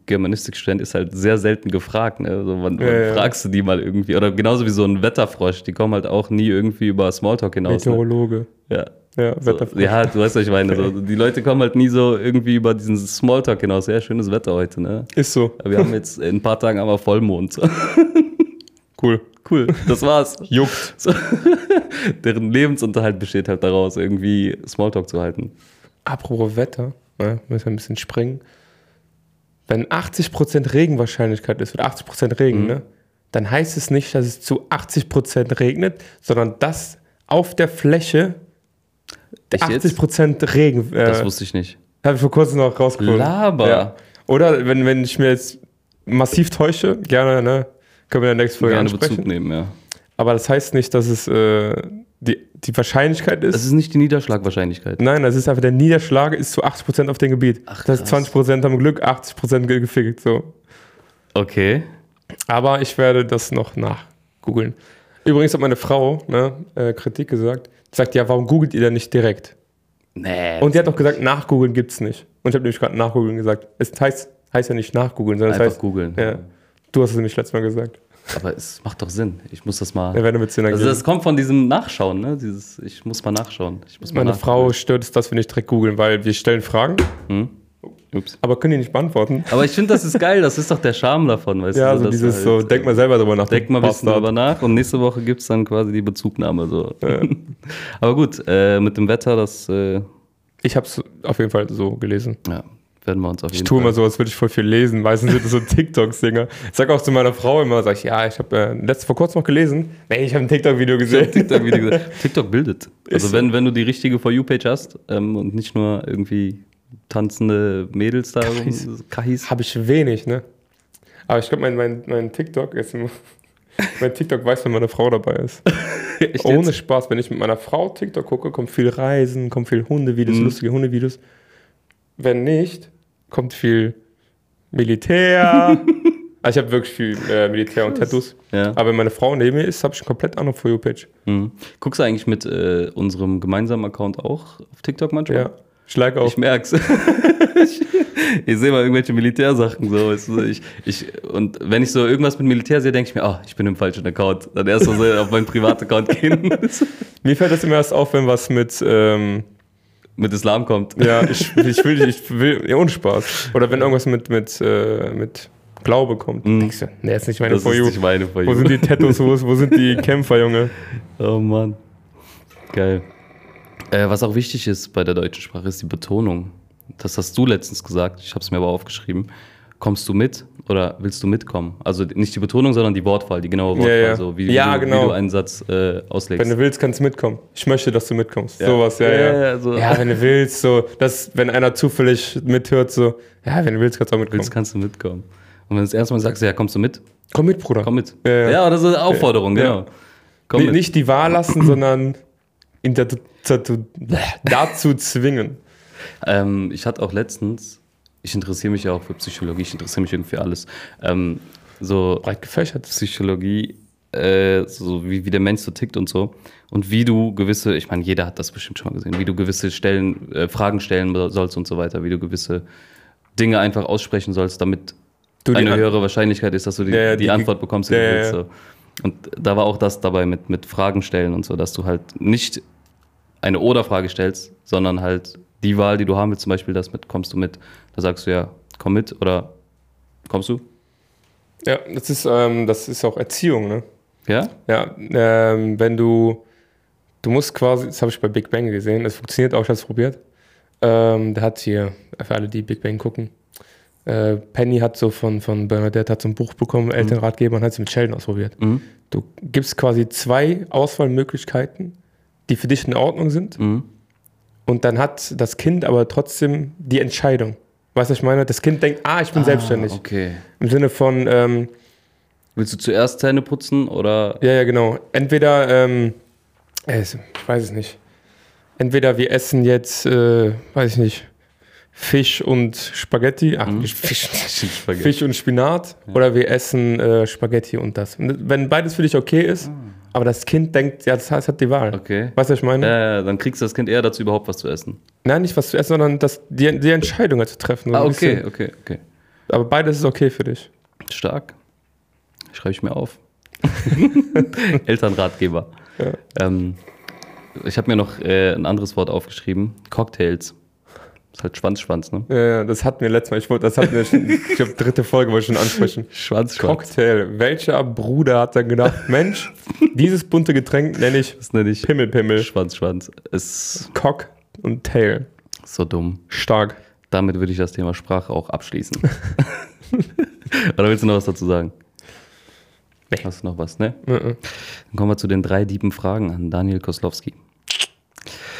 Speaker 1: Germanistikstudent ist halt sehr selten gefragt. Ne? So, wann,
Speaker 2: Ja, ja.
Speaker 1: fragst du die mal irgendwie? Oder genauso wie so ein Wetterfrosch, die kommen halt auch nie irgendwie über Smalltalk hinaus. Ne?
Speaker 2: Meteorologe.
Speaker 1: Ja.
Speaker 2: Ja,
Speaker 1: So,
Speaker 2: Wetterfrosch.
Speaker 1: ja, du weißt, was ich meine. So, die Leute kommen halt nie so irgendwie über diesen Smalltalk hinaus. Ja, schönes Wetter heute, ne?
Speaker 2: Ist so.
Speaker 1: Aber wir haben jetzt in ein paar Tagen aber Vollmond.
Speaker 2: Cool.
Speaker 1: Cool, das war's.
Speaker 2: Juckt.
Speaker 1: So. Deren Lebensunterhalt besteht halt daraus, irgendwie Smalltalk zu halten.
Speaker 2: Apropos Wetter, ne, müssen wir ein bisschen springen. Wenn 80% Regenwahrscheinlichkeit ist, oder 80% Regen,
Speaker 1: Mhm.
Speaker 2: ne, dann heißt es nicht, dass es zu 80% regnet, sondern dass auf der Fläche
Speaker 1: Echt jetzt?
Speaker 2: 80% Regen. Äh,
Speaker 1: Das wusste ich nicht.
Speaker 2: habe ich vor kurzem noch rausgefunden.
Speaker 1: Laber.
Speaker 2: Ja. Oder wenn, wenn ich mir jetzt massiv täusche, gerne, ne, können wir in der nächsten Folge
Speaker 1: Gerne
Speaker 2: ansprechen.
Speaker 1: Bezug nehmen, ja.
Speaker 2: Aber das heißt nicht, dass es äh, die, die Wahrscheinlichkeit ist.
Speaker 1: Das ist nicht die Niederschlagwahrscheinlichkeit.
Speaker 2: Nein, das ist einfach der Niederschlag ist zu 80% auf dem Gebiet.
Speaker 1: Ach,
Speaker 2: das
Speaker 1: krass.
Speaker 2: 20% haben Glück, 80% ge- gefickt. So.
Speaker 1: Okay.
Speaker 2: Aber ich werde das noch nachgoogeln. Übrigens hat meine Frau ne, äh, Kritik gesagt. Die sagt, ja, warum googelt ihr denn nicht direkt?
Speaker 1: Nee.
Speaker 2: Und die hat auch gesagt, nachgoogeln gibt's nicht. Und ich habe nämlich gerade nachgoogeln gesagt. Es heißt, heißt ja nicht nachgoogeln, sondern es
Speaker 1: einfach
Speaker 2: heißt,
Speaker 1: googeln.
Speaker 2: ja, du hast es nämlich letztes Mal gesagt.
Speaker 1: Aber es macht doch Sinn. Ich muss das mal.
Speaker 2: Ja, wenn du mit Sinn
Speaker 1: Also das kommt von diesem Nachschauen, ne? Dieses, ich muss mal nachschauen. Muss mal
Speaker 2: Meine
Speaker 1: nachgucken.
Speaker 2: Frau stört es, dass wir nicht direkt googeln, weil wir stellen Fragen,
Speaker 1: Hm? Ups.
Speaker 2: aber können die nicht beantworten.
Speaker 1: Aber ich finde, das ist geil. Das ist doch der Charme davon, weißt
Speaker 2: Ja,
Speaker 1: du?
Speaker 2: so
Speaker 1: dass
Speaker 2: dieses
Speaker 1: halt,
Speaker 2: so, denk mal selber drüber nach.
Speaker 1: Denk mal ein bisschen drüber nach und nächste Woche gibt es dann quasi die Bezugnahme. So. Aber gut, äh, mit dem Wetter, das äh,
Speaker 2: Ich habe es auf jeden Fall so gelesen.
Speaker 1: ja, werden wir uns auf
Speaker 2: Ich
Speaker 1: jeden
Speaker 2: tue immer
Speaker 1: Fall.
Speaker 2: so, als würde ich voll viel lesen. Meistens sind das so TikToks-Dinger. Ich sag auch zu meiner Frau immer, sag ich, ja, ich habe äh, letztes vor kurzem noch gelesen. Nee, ich habe ein TikTok-Video gesehen.
Speaker 1: TikTok, wie gesagt. TikTok bildet. Also wenn, wenn du die richtige For You-Page hast ähm, und nicht nur irgendwie tanzende Mädels da,
Speaker 2: Kahis.
Speaker 1: Kahis.
Speaker 2: Habe ich wenig, ne? Aber ich glaube, mein, mein, mein TikTok ist immer, mein TikTok weiß, wenn meine Frau dabei ist. Ohne
Speaker 1: jetzt?
Speaker 2: Spaß. Wenn ich mit meiner Frau TikTok gucke, kommt viel Reisen, kommt viel Hundevideos,
Speaker 1: Mhm.
Speaker 2: lustige Hundevideos. Wenn nicht, kommt viel Militär. also ich habe wirklich viel äh, Militär und Tattoos.
Speaker 1: Ja.
Speaker 2: Aber wenn meine Frau neben mir ist, habe ich eine komplett andere For You-Page.
Speaker 1: Mhm. Guckst du eigentlich mit äh, unserem gemeinsamen Account auch auf TikTok manchmal?
Speaker 2: Ja. Ich like auch.
Speaker 1: Ich merk's. ich ich sehe mal irgendwelche Militärsachen so. weißt du, Ich, ich, und wenn ich so irgendwas mit Militär sehe, denke ich mir, ah, ich bin im falschen Account. Dann erst mal so auf meinen Privataccount gehen.
Speaker 2: Mir fällt das immer erst auf, wenn was mit, ähm,
Speaker 1: mit Islam kommt.
Speaker 2: ja, ich, ich will, ich will, ja, ohne Spaß. Oder wenn irgendwas mit, mit, äh, mit Glaube kommt.
Speaker 1: Mhm.
Speaker 2: Denkst du, nee, ist nicht meine
Speaker 1: Das
Speaker 2: For
Speaker 1: ist
Speaker 2: You.
Speaker 1: nicht meine For
Speaker 2: Wo
Speaker 1: You.
Speaker 2: sind die Tattoos, wo, wo sind die Kämpfer, Junge?
Speaker 1: Oh Mann. Geil. Äh, was auch wichtig ist bei der deutschen Sprache, ist die Betonung. Das hast du letztens gesagt, ich habe es mir aber aufgeschrieben. Kommst du mit oder willst du mitkommen? Also nicht die Betonung, sondern die Wortwahl, die genaue Wortwahl,
Speaker 2: ja.
Speaker 1: so wie,
Speaker 2: Ja,
Speaker 1: wie, du,
Speaker 2: genau.
Speaker 1: wie du einen Satz äh, auslegst.
Speaker 2: Wenn du willst, kannst du mitkommen. Ich möchte, dass du mitkommst.
Speaker 1: Ja.
Speaker 2: Sowas, ja,
Speaker 1: Ja,
Speaker 2: ja.
Speaker 1: ja, so.
Speaker 2: Ja, wenn du willst, so, dass, wenn einer zufällig mithört, so, ja, wenn du willst, kannst du auch mitkommen.
Speaker 1: willst, kannst du mitkommen. Und wenn du das erste Mal sagst, ja, kommst du mit?
Speaker 2: Komm mit, Bruder.
Speaker 1: Komm mit.
Speaker 2: Ja, ja.
Speaker 1: Ja, das ist eine Aufforderung,
Speaker 2: Ja.
Speaker 1: genau. Komm
Speaker 2: N-
Speaker 1: mit.
Speaker 2: Nicht die Wahl lassen, sondern ihn dazu, dazu, dazu zwingen.
Speaker 1: Ähm, ich hatte auch letztens, ich interessiere mich ja auch für Psychologie, ich interessiere mich irgendwie für alles. Ähm, so
Speaker 2: Breit gefächert.
Speaker 1: Psychologie, äh, so wie, wie der Mensch so tickt und so. Und wie du gewisse, ich meine, jeder hat das bestimmt schon mal gesehen, wie du gewisse Stellen, äh, Fragen stellen sollst und so weiter, wie du gewisse Dinge einfach aussprechen sollst, damit eine
Speaker 2: An-
Speaker 1: höhere Wahrscheinlichkeit ist, dass du die,
Speaker 2: Ja, ja,
Speaker 1: die,
Speaker 2: die-
Speaker 1: Antwort bekommst, die
Speaker 2: Ja,
Speaker 1: du
Speaker 2: ja,
Speaker 1: willst.
Speaker 2: ja.
Speaker 1: So. Und da war auch das dabei mit, mit Fragen stellen und so, dass du halt nicht eine Oder-Frage stellst, sondern halt die Wahl, die du haben willst, zum Beispiel das mit, kommst du mit? Da sagst du ja, komm mit oder kommst du?
Speaker 2: Ja, das ist, ähm, das ist auch Erziehung, ne?
Speaker 1: Ja?
Speaker 2: Ja, ähm, wenn du, du musst quasi, das habe ich bei Big Bang gesehen, das funktioniert auch, ich habe es probiert. Ähm, der hat hier, für alle, die Big Bang gucken, äh, Penny hat so von, von Bernadette hat so ein Buch bekommen, Elternratgeber, und hat es mit Sheldon ausprobiert.
Speaker 1: Mhm.
Speaker 2: Du gibst quasi zwei Auswahlmöglichkeiten, die für dich in Ordnung sind,
Speaker 1: Mhm.
Speaker 2: Und dann hat das Kind aber trotzdem die Entscheidung. Weißt du, was ich meine? Das Kind denkt, ah, ich bin selbstständig.
Speaker 1: Okay.
Speaker 2: Im Sinne von, ähm,
Speaker 1: Willst du zuerst Zähne putzen oder?
Speaker 2: Ja, ja, genau. Entweder, ähm, äh, ich weiß es nicht. Entweder wir essen jetzt, äh, weiß ich nicht, Fisch und Spaghetti. Ach,
Speaker 1: Mhm.
Speaker 2: Fisch,
Speaker 1: Spaghetti.
Speaker 2: Fisch und Spinat. Oder wir essen äh, Spaghetti und das. Und wenn beides für dich okay ist, aber das Kind denkt, ja, das heißt, hat die Wahl.
Speaker 1: Ah. Okay.
Speaker 2: Weißt du, was ich meine?
Speaker 1: Äh, dann kriegst du das Kind eher dazu, überhaupt was zu essen.
Speaker 2: Nein, nicht was zu essen, sondern das, die, die Entscheidung halt zu treffen. so
Speaker 1: Ah, okay, okay, okay.
Speaker 2: Aber beides ist okay für dich.
Speaker 1: Stark. Schreibe ich mir auf. Elternratgeber.
Speaker 2: Ja.
Speaker 1: Ähm, ich habe mir noch äh, ein anderes Wort aufgeschrieben. Cocktails. Ist halt Schwanz, Schwanz, ne?
Speaker 2: Ja, das hatten wir letztes Mal. Ich wollte, das hatten wir schon, ich glaube, dritte Folge wollte ich schon ansprechen.
Speaker 1: Schwanz,
Speaker 2: Cocktail. Welcher Bruder hat dann gedacht, Mensch, dieses bunte Getränk nenne ich
Speaker 1: Das nenne ich
Speaker 2: Pimmelpimmel.
Speaker 1: Schwanz, Schwanz. Ist
Speaker 2: Cock und Tail.
Speaker 1: so dumm.
Speaker 2: Stark.
Speaker 1: Damit würde ich das Thema Sprache auch abschließen. Oder willst du noch was dazu sagen?
Speaker 2: Nee.
Speaker 1: Hast du noch was, ne?
Speaker 2: Mhm.
Speaker 1: Dann kommen wir zu den drei dieben Fragen an Daniel Koslowski.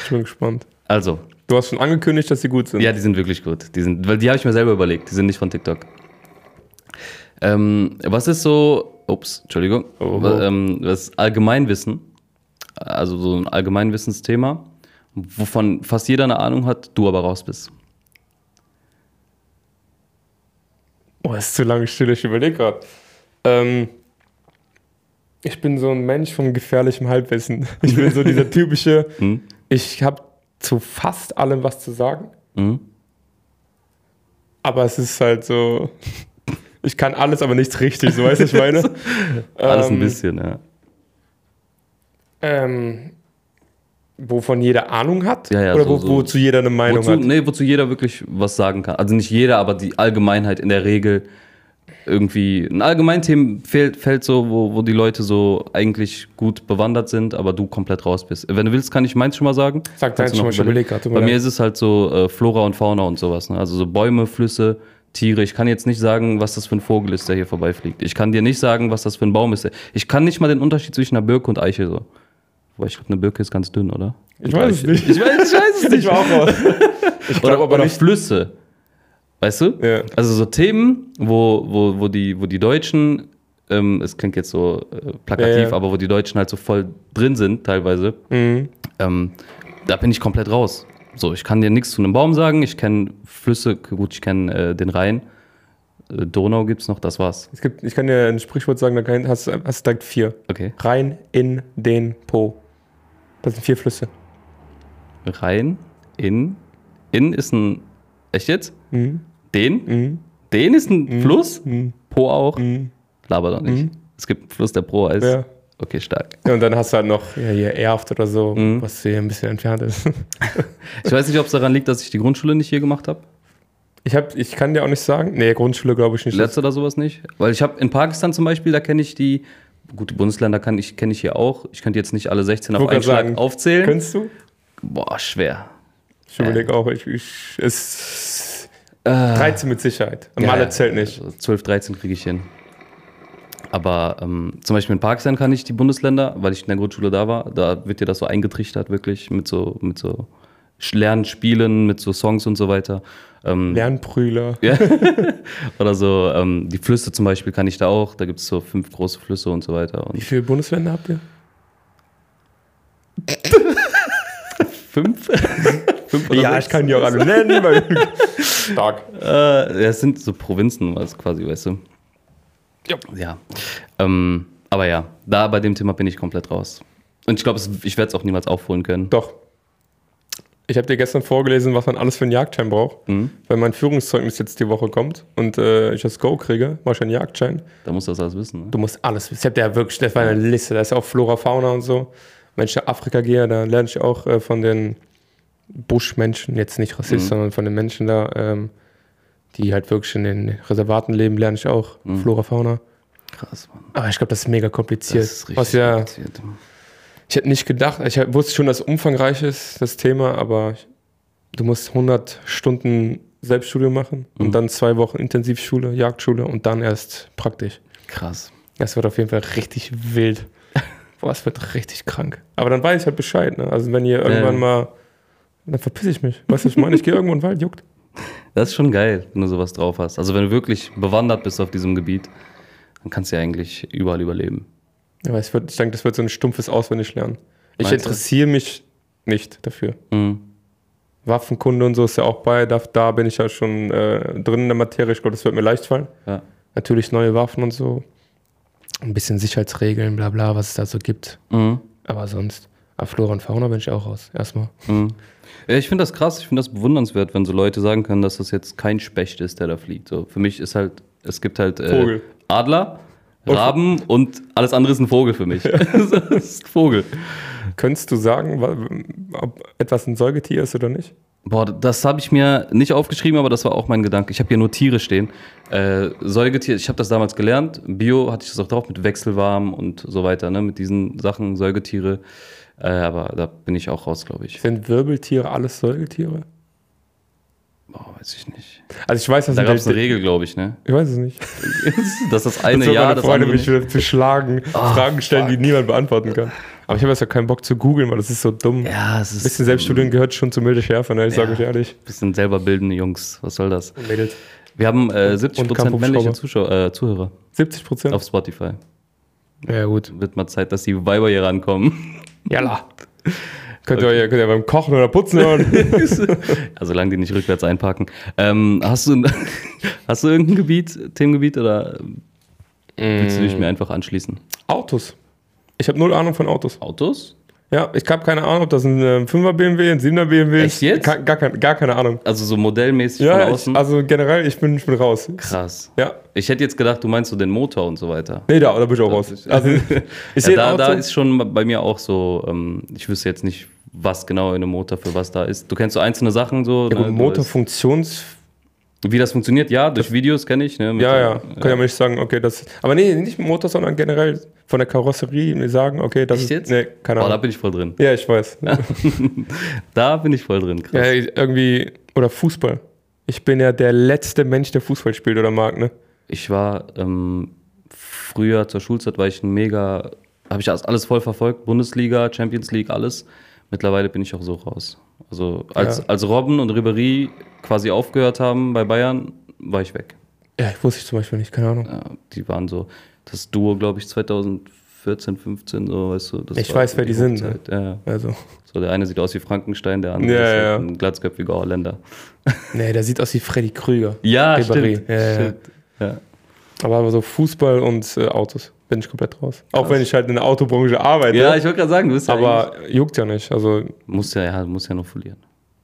Speaker 2: Ich bin gespannt.
Speaker 1: Also,
Speaker 2: Du hast schon angekündigt, dass sie gut sind.
Speaker 1: Ja, die sind wirklich gut. Die sind, weil die habe ich mir selber überlegt. Die sind nicht von TikTok. Ähm, was ist so, ups, Entschuldigung,
Speaker 2: Oh.
Speaker 1: wa- ähm, das Allgemeinwissen, also so ein Allgemeinwissensthema, wovon fast jeder eine Ahnung hat, du aber raus bist.
Speaker 2: Oh, ist zu lange still, ich überlege gerade. Ähm, ich bin so ein Mensch von gefährlichem Halbwissen. Ich bin so dieser typische,
Speaker 1: Hm?
Speaker 2: ich habe zu fast allem was zu sagen,
Speaker 1: Mhm.
Speaker 2: aber es ist halt so, ich kann alles, aber nichts richtig, so weißt du, was ich meine?
Speaker 1: Alles ein
Speaker 2: Ähm,
Speaker 1: bisschen, ja.
Speaker 2: Ähm, wovon jeder Ahnung hat?
Speaker 1: Ja, ja,
Speaker 2: Oder
Speaker 1: so- so-
Speaker 2: wozu jeder eine Meinung
Speaker 1: Wozu,
Speaker 2: hat?
Speaker 1: nee, wozu jeder wirklich was sagen kann. Also nicht jeder, aber die Allgemeinheit in der Regel irgendwie. Ein Allgemeinthemen fällt, fällt so, wo, wo die Leute so eigentlich gut bewandert sind, aber du komplett raus bist. Wenn du willst, kann ich meins schon mal sagen.
Speaker 2: Sag deins schon mal, ich überleg grad, tut mir
Speaker 1: Bei mir ist es halt so äh, Flora und Fauna und sowas. Ne? Also so Bäume, Flüsse, Tiere. Ich kann jetzt nicht sagen, was das für ein Vogel ist, der hier vorbeifliegt. Ich kann dir nicht sagen, was das für ein Baum ist. Ich kann nicht mal den Unterschied zwischen einer Birke und Eiche so. Wobei ich glaube, eine Birke ist ganz dünn, oder?
Speaker 2: Ich weiß es nicht.
Speaker 1: Ich weiß, ich weiß es nicht.
Speaker 2: Ich war auch raus. Ich
Speaker 1: Oder,
Speaker 2: glaube aber
Speaker 1: oder
Speaker 2: nicht.
Speaker 1: Flüsse. Weißt du?
Speaker 2: Ja.
Speaker 1: Also so Themen, wo, wo, wo, die, wo die Deutschen, ähm, es klingt jetzt so äh, plakativ,
Speaker 2: Ja, ja.
Speaker 1: aber wo die Deutschen halt so voll drin sind teilweise,
Speaker 2: Mhm.
Speaker 1: ähm, da bin ich komplett raus. So, ich kann dir nichts zu einem Baum sagen, ich kenne Flüsse, gut, ich kenne äh, den Rhein, äh, Donau gibt's noch, das war's.
Speaker 2: Es gibt, ich kann dir ein Sprichwort sagen, da kann- hast du direkt vier.
Speaker 1: Okay.
Speaker 2: Rein in den Po. Das sind vier Flüsse.
Speaker 1: Rhein, in, in ist ein, echt jetzt?
Speaker 2: Mhm.
Speaker 1: Den?
Speaker 2: Mhm.
Speaker 1: Den ist ein Fluss?
Speaker 2: Mhm.
Speaker 1: Po auch?
Speaker 2: Mhm.
Speaker 1: Laber doch nicht.
Speaker 2: Mhm.
Speaker 1: Es gibt einen Fluss, der Pro heißt.
Speaker 2: Ja.
Speaker 1: Okay, stark.
Speaker 2: ja. Und dann hast du halt noch ja, hier Erft oder so,
Speaker 1: Mhm.
Speaker 2: was hier ein bisschen entfernt ist.
Speaker 1: Ich weiß nicht, ob es daran liegt, dass ich die Grundschule nicht hier gemacht habe.
Speaker 2: Ich, hab, ich kann dir auch nicht sagen. Nee, Grundschule glaube ich nicht.
Speaker 1: Letzte oder sowas nicht. Weil ich habe in Pakistan zum Beispiel, da kenne ich die, gut, die Bundesländer kann ich, kenne ich hier auch. Ich könnte jetzt nicht alle 16 auf einen Schlag
Speaker 2: sagen,
Speaker 1: aufzählen.
Speaker 2: Könntest du?
Speaker 1: Boah, schwer.
Speaker 2: Ich überlege auch. Ich, ich, es
Speaker 1: Äh,
Speaker 2: 13 mit Sicherheit. Und Malle zählt nicht.
Speaker 1: Also 12, 13 kriege ich hin. Aber ähm, zum Beispiel in Pakistan kann ich die Bundesländer, weil ich in der Grundschule da war, da wird dir das so eingetrichtert, wirklich, mit so, mit so lernen, spielen mit so Songs und so weiter. Ähm,
Speaker 2: Lernprügler.
Speaker 1: ja. Oder so, ähm, die Flüsse zum Beispiel kann ich da auch. Da gibt es so fünf große Flüsse und so weiter.
Speaker 2: Wie
Speaker 1: Und
Speaker 2: viele Bundesländer habt ihr?
Speaker 1: fünf? fünf oder sechs?
Speaker 2: die auch alle nennen. Stark.
Speaker 1: Äh, ja, es sind so Provinzen, also quasi, weißt du.
Speaker 2: Ja.
Speaker 1: Ja. Ähm, aber ja, da bei dem Thema bin ich komplett raus. Und ich glaube, ich werde es auch niemals aufholen können.
Speaker 2: Doch. Ich habe dir gestern vorgelesen, was man alles für einen Jagdschein braucht,
Speaker 1: Mhm.
Speaker 2: weil mein Führungszeugnis jetzt die Woche kommt und äh, ich das Go kriege, mache ich einen Jagdschein.
Speaker 1: Da musst du das alles wissen. Ne?
Speaker 2: Du musst alles wissen. Ich habe ja wirklich, das war eine Liste, da ist auch Flora, Fauna und so. Wenn ich nach Afrika gehe, da lerne ich auch äh, von den Buschmenschen, jetzt nicht Rassist,
Speaker 1: Mhm.
Speaker 2: sondern von den Menschen da, ähm, die halt wirklich in den Reservaten leben, lerne ich auch
Speaker 1: Mhm.
Speaker 2: Flora, Fauna.
Speaker 1: Krass, Mann.
Speaker 2: Aber ich glaube, das ist mega kompliziert.
Speaker 1: Das ist richtig
Speaker 2: was ja,
Speaker 1: kompliziert.
Speaker 2: ich hätte nicht gedacht, ich wusste schon, dass umfangreich ist, das Thema, aber ich, du musst 100 Stunden Selbststudium machen und
Speaker 1: Mhm.
Speaker 2: dann zwei Wochen Intensivschule, Jagdschule und dann erst praktisch.
Speaker 1: Krass.
Speaker 2: Das wird auf jeden Fall richtig wild. Boah, es wird richtig krank. Aber dann weiß ich halt Bescheid. Ne? Also wenn ihr irgendwann
Speaker 1: Ja.
Speaker 2: mal, dann verpiss ich mich. Weißt du, was ich meine? Ich gehe irgendwo in den Wald, juckt.
Speaker 1: Das ist schon geil, wenn du sowas drauf hast. Also wenn du wirklich bewandert bist auf diesem Gebiet, dann kannst du ja eigentlich überall überleben.
Speaker 2: Ja, aber es wird, ich denke, das wird so ein stumpfes Auswendiglernen. Ich interessiere mich nicht dafür.
Speaker 1: Mhm.
Speaker 2: Waffenkunde und so ist ja auch bei, da, da bin ich ja schon äh, drin in der Materie. Ich glaube, das wird mir leicht fallen.
Speaker 1: Ja.
Speaker 2: Natürlich neue Waffen und so. Ein bisschen Sicherheitsregeln, bla bla, was es da so gibt.
Speaker 1: Mhm.
Speaker 2: Aber sonst, aber Flora und Fauna bin ich auch raus. Erstmal.
Speaker 1: Mhm. Ja, ich finde das krass, ich finde das bewundernswert, wenn so Leute sagen können, dass das jetzt kein Specht ist, der da fliegt. So, für mich ist halt, es gibt halt äh,
Speaker 2: Vogel.
Speaker 1: Adler, Raben und alles andere ist ein Vogel für mich. das ist ein Vogel.
Speaker 2: Könntest du sagen, ob etwas ein Säugetier ist oder nicht?
Speaker 1: Boah, das habe ich mir nicht aufgeschrieben, aber das war auch mein Gedanke. Ich habe hier nur Tiere stehen. Äh, Säugetier, ich habe das damals gelernt. Bio hatte ich das auch drauf mit Wechselwarm und so weiter, ne? mit diesen Sachen, Säugetiere. Äh, aber da bin ich auch raus, glaube ich.
Speaker 2: Sind Wirbeltiere alles Säugetiere?
Speaker 1: Boah, weiß ich nicht.
Speaker 2: Also ich weiß, dass
Speaker 1: Da
Speaker 2: ein
Speaker 1: gab es eine Regel, glaube ich, ne?
Speaker 2: Ich weiß es nicht.
Speaker 1: Dass das eine
Speaker 2: Jetzt wird
Speaker 1: ja,
Speaker 2: meine
Speaker 1: das
Speaker 2: Freunde
Speaker 1: andere
Speaker 2: mich
Speaker 1: nicht.
Speaker 2: wieder zu schlagen, Fragen stellen, die niemand beantworten kann. Aber ich habe jetzt ja keinen Bock zu googeln, weil das ist so dumm.
Speaker 1: Ja, es
Speaker 2: Ein
Speaker 1: ist
Speaker 2: bisschen Selbststudieren gehört schon zu milde Schärfe, ne? Ich sage euch ehrlich.
Speaker 1: bisschen selber bildende Jungs. Was soll das?
Speaker 2: Mädels.
Speaker 1: Wir haben äh, 70%
Speaker 2: Kampfhubschrauber.
Speaker 1: männliche Zuschauer, äh, Zuhörer
Speaker 2: 70 Prozent?
Speaker 1: auf Spotify.
Speaker 2: Ja, gut.
Speaker 1: Wird mal Zeit, dass die Weiber hier rankommen.
Speaker 2: Jalla. Könnt ihr, könnt ihr beim Kochen oder Putzen hören?
Speaker 1: Also solange die nicht rückwärts einparken. Ähm, hast, du, hast du irgendein Gebiet, Themengebiet oder willst du dich
Speaker 2: Mm.
Speaker 1: mir einfach anschließen?
Speaker 2: Autos. Ich habe null Ahnung von Autos.
Speaker 1: Autos?
Speaker 2: Ja, ich habe keine Ahnung, ob das ein äh, 5er BMW, ein 7er BMW ist.
Speaker 1: Echt jetzt?
Speaker 2: Gar, gar, kein- gar keine Ahnung.
Speaker 1: Also so modellmäßig
Speaker 2: Ja,
Speaker 1: von
Speaker 2: ich,
Speaker 1: außen?
Speaker 2: also generell, ich bin, ich bin raus.
Speaker 1: Krass.
Speaker 2: Ja.
Speaker 1: Ich hätte jetzt gedacht, du meinst so den Motor und so weiter.
Speaker 2: Nee, da, da bin ich auch raus. Also, ich
Speaker 1: Ja,
Speaker 2: sehe
Speaker 1: da, da ist schon bei mir auch so, ähm, ich wüsste jetzt nicht, was genau in einem Motor für was da ist. Du kennst so einzelne Sachen so.
Speaker 2: ja,
Speaker 1: ne,
Speaker 2: Motorfunktions...
Speaker 1: wie das funktioniert, ja, durch Videos kenne ich. Ne,
Speaker 2: Ja, ja. Kann ja nicht sagen, okay, das... Aber nee, nicht mit Motor, sondern generell von der Karosserie mir sagen, okay, das
Speaker 1: Echt
Speaker 2: ist...
Speaker 1: jetzt?
Speaker 2: Nee, keine
Speaker 1: Boah, da
Speaker 2: Ahnung.
Speaker 1: bin ich voll drin.
Speaker 2: Ja, ich weiß.
Speaker 1: Da bin ich voll drin, krass.
Speaker 2: Ja, irgendwie... Oder Fußball. Ich bin ja der letzte Mensch, der Fußball spielt oder mag, ne?
Speaker 1: Ich war ähm, früher zur Schulzeit, war ich ein mega, habe ich alles voll verfolgt, Bundesliga, Champions League, alles. Mittlerweile bin ich auch so raus. Also als,
Speaker 2: Ja.
Speaker 1: als Robben und Ribéry quasi aufgehört haben bei Bayern, war ich weg.
Speaker 2: Ja, wusste ich zum Beispiel nicht, keine Ahnung.
Speaker 1: Ja, die waren so, das Duo, glaube ich, 2014, 15, so, weißt du. Das
Speaker 2: Ich weiß, wer die sind, ne?
Speaker 1: Ja,
Speaker 2: Also,
Speaker 1: so der eine sieht aus wie Frankenstein, der andere
Speaker 2: Ja,
Speaker 1: ist halt
Speaker 2: ja.
Speaker 1: ein glatzköpfiger Holländer.
Speaker 2: nee, der sieht aus wie Freddy Krüger.
Speaker 1: Ja,
Speaker 2: Ribéry.
Speaker 1: stimmt. Stimmt.
Speaker 2: Aber so Fußball und äh, Autos bin ich komplett raus. Auch
Speaker 1: Krass.
Speaker 2: wenn ich halt in der Autobranche arbeite.
Speaker 1: ja, ich wollte gerade sagen, du bist ja
Speaker 2: aber juckt ja nicht. Also
Speaker 1: Muss ja, ja, muss ja noch verlieren.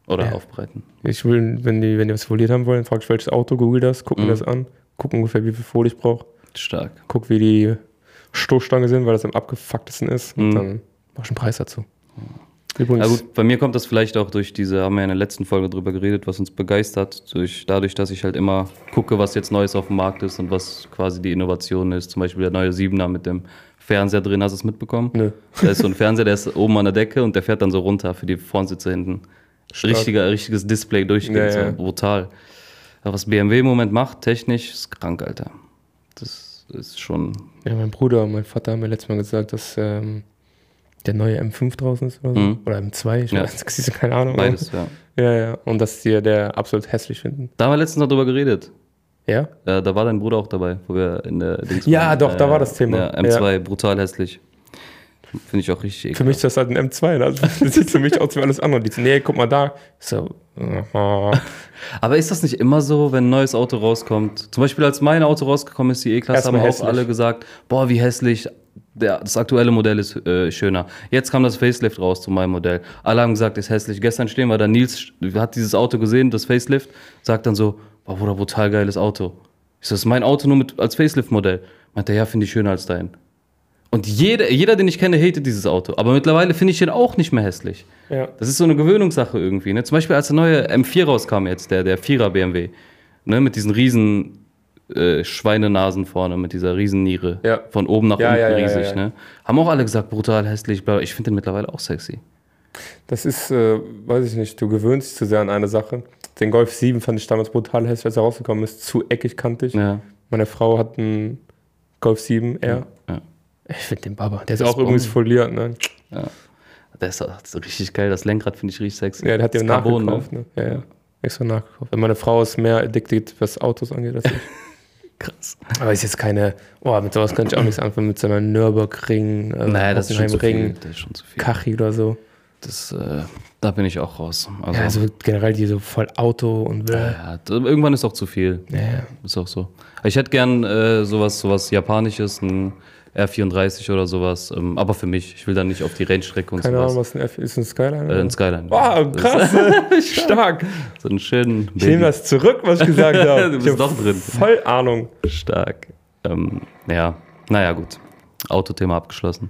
Speaker 1: Oder
Speaker 2: Ja.
Speaker 1: aufbereiten.
Speaker 2: ich will, wenn die, wenn die was foliert haben wollen, frag ich welches Auto, google das, guck mir
Speaker 1: Mhm.
Speaker 2: das an, guck ungefähr, wie viel Folie ich brauche,
Speaker 1: Stark.
Speaker 2: guck, wie die Stoßstange sind, weil das am abgefucktesten ist. Und
Speaker 1: Mhm.
Speaker 2: dann mach ich einen Preis dazu. Übrigens,
Speaker 1: gut, bei mir kommt das vielleicht auch durch diese, haben wir ja in der letzten Folge drüber geredet, was uns begeistert, durch, dadurch, dass ich halt immer gucke, was jetzt Neues auf dem Markt ist und was quasi die Innovation ist. Zum Beispiel der neue Siebener mit dem Fernseher drin, hast du es mitbekommen?
Speaker 2: Nö.
Speaker 1: Da ist so ein Fernseher, der ist oben an der Decke und der fährt dann so runter für die Vornsitze hinten.
Speaker 2: Stark.
Speaker 1: Richtiger, richtiges Display durchgehend,
Speaker 2: Ja, ja.
Speaker 1: so brutal. Ja, was BMW im Moment macht, technisch, ist krank, Alter. Das ist schon.
Speaker 2: Ja, mein Bruder und mein Vater haben mir letztes Mal gesagt, dass ähm, der neue M5 draußen ist oder so.
Speaker 1: Mhm.
Speaker 2: Oder M2, ich
Speaker 1: Ja.
Speaker 2: weiß, keine Ahnung.
Speaker 1: Beides, ja.
Speaker 2: Ja, ja. Und dass die der absolut hässlich finden.
Speaker 1: Da haben wir letztens noch drüber geredet.
Speaker 2: Ja?
Speaker 1: Äh, da war dein Bruder auch dabei, wo wir in der Dings
Speaker 2: Ja,
Speaker 1: waren.
Speaker 2: doch, da war das Thema.
Speaker 1: Ja, M2, brutal hässlich. Finde ich auch richtig
Speaker 2: Für
Speaker 1: ekelhaft.
Speaker 2: mich ist das halt ein M2. ne? Also, das sieht für mich aus wie alles andere. Die nee, guck mal da. So.
Speaker 1: Aber ist das nicht immer so, wenn ein neues Auto rauskommt? Zum Beispiel, als mein Auto rausgekommen ist, die E-Klasse, haben
Speaker 2: Erstmal
Speaker 1: auch
Speaker 2: hässlich.
Speaker 1: alle gesagt, boah, wie hässlich, der, das aktuelle Modell ist äh, schöner. Jetzt kam das Facelift raus zu meinem Modell. Alle haben gesagt, ist hässlich. Gestern stehen wir da, Nils hat dieses Auto gesehen, das Facelift, sagt dann so, boah, Bruder, brutal geiles Auto. Ich so, das ist mein Auto nur mit, als Facelift-Modell. Meint er, ja, finde ich schöner als dein. Und jeder, jeder, den ich kenne, hatet dieses Auto. Aber mittlerweile finde ich den auch nicht mehr hässlich.
Speaker 2: Ja.
Speaker 1: Das ist so eine Gewöhnungssache irgendwie. Ne? Zum Beispiel, als der neue M4 rauskam jetzt, der, der 4er BMW, ne? mit diesen riesen äh, Schweinenasen vorne, mit dieser riesen Niere.
Speaker 2: Ja.
Speaker 1: Von oben nach
Speaker 2: Ja,
Speaker 1: unten
Speaker 2: ja, ja,
Speaker 1: riesig.
Speaker 2: ja, ja.
Speaker 1: Ne? Haben auch alle gesagt, brutal hässlich. bla. Ich finde den mittlerweile auch sexy.
Speaker 2: Das ist, äh, weiß ich nicht, du gewöhnst dich zu sehr an eine Sache. Den Golf 7 fand ich damals brutal hässlich, als er rausgekommen ist. Zu eckig, kantig.
Speaker 1: Ja.
Speaker 2: Meine Frau hat einen Golf 7 R.
Speaker 1: Ja.
Speaker 2: Ich finde den Baba. Der ist
Speaker 1: Das
Speaker 2: auch
Speaker 1: ist
Speaker 2: übrigens foliert, ne?
Speaker 1: Der ist, ist richtig geil. Das Lenkrad finde ich richtig sexy.
Speaker 2: Ja, der hat den
Speaker 1: Carbon,
Speaker 2: nachgekauft, ne? Ja, ja. Extra nachgekauft. Meine Frau ist mehr addicted, was Autos angeht, als ich.
Speaker 1: Krass.
Speaker 2: Aber ist jetzt keine, oh, mit sowas kann ich auch nichts anfangen, mit so einer Nürburgring, äh,
Speaker 1: Naja, das ist schon zu viel.
Speaker 2: Hockenheimring,
Speaker 1: Das ist schon zu viel.
Speaker 2: Kachi oder so.
Speaker 1: Das, äh, da bin ich auch raus. Also,
Speaker 2: Ja, also generell die so voll Auto und bläh.
Speaker 1: ja, irgendwann ist auch zu viel.
Speaker 2: Ja, ja.
Speaker 1: Ist auch so. Ich hätte gern äh, sowas, sowas Japanisches, ein R34 oder sowas. Ähm, aber für mich. Ich will dann nicht auf die Rennstrecke und
Speaker 2: Keine
Speaker 1: sowas.
Speaker 2: Ahnung, was ein F ist, ein Skyline?
Speaker 1: Äh, ein Skyline.
Speaker 2: Wow,
Speaker 1: Das
Speaker 2: krass. Stark.
Speaker 1: So einen schönen
Speaker 2: Ich nehme das zurück, was ich gesagt habe.
Speaker 1: Du bist
Speaker 2: Ich
Speaker 1: doch drin.
Speaker 2: Voll Ahnung.
Speaker 1: Stark. Ähm, ja, naja, gut. Autothema abgeschlossen.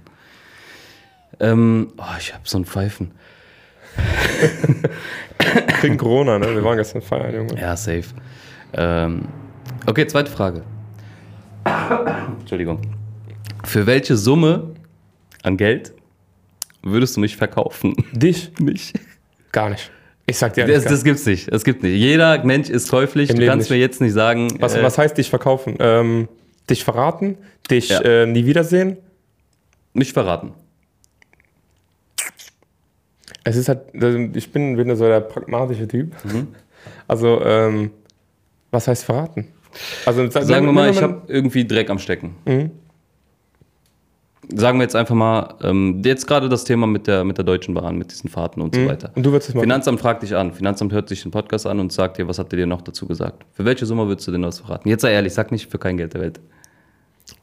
Speaker 1: Ähm, oh, ich habe so ein Pfeifen.
Speaker 2: Kriegen Corona, ne? Wir waren gestern feiern, Junge.
Speaker 1: Ja, safe. Ähm, okay, zweite Frage. Entschuldigung. Für welche Summe an Geld würdest du mich verkaufen?
Speaker 2: Dich?
Speaker 1: Mich?
Speaker 2: Gar nicht. Ich sag dir
Speaker 1: Das, das gibt's nicht. Das gibt nicht. Jeder Mensch ist käuflich.
Speaker 2: Im
Speaker 1: du
Speaker 2: Leben
Speaker 1: kannst
Speaker 2: nicht.
Speaker 1: mir jetzt nicht sagen.
Speaker 2: was,
Speaker 1: äh,
Speaker 2: was heißt dich verkaufen? Ähm, dich verraten? Dich
Speaker 1: Ja.
Speaker 2: äh, nie wiedersehen?
Speaker 1: Nicht verraten.
Speaker 2: Es ist halt, ich bin, bin so der pragmatische Typ.
Speaker 1: Mhm.
Speaker 2: Also, ähm, was heißt verraten? Also, sag-
Speaker 1: Sagen wir mal, ich habe irgendwie Dreck am Stecken.
Speaker 2: Mhm.
Speaker 1: Sagen wir jetzt einfach mal, ähm, jetzt gerade das Thema mit der, mit der Deutschen Bahn, mit diesen Fahrten und so weiter.
Speaker 2: Mhm. Und du würdest es machen?
Speaker 1: Finanzamt fragt dich an. Finanzamt hört sich den Podcast an und sagt dir, was habt ihr dir noch dazu gesagt? Für welche Summe würdest du denn das verraten? Jetzt sei ehrlich, sag nicht für kein Geld der Welt.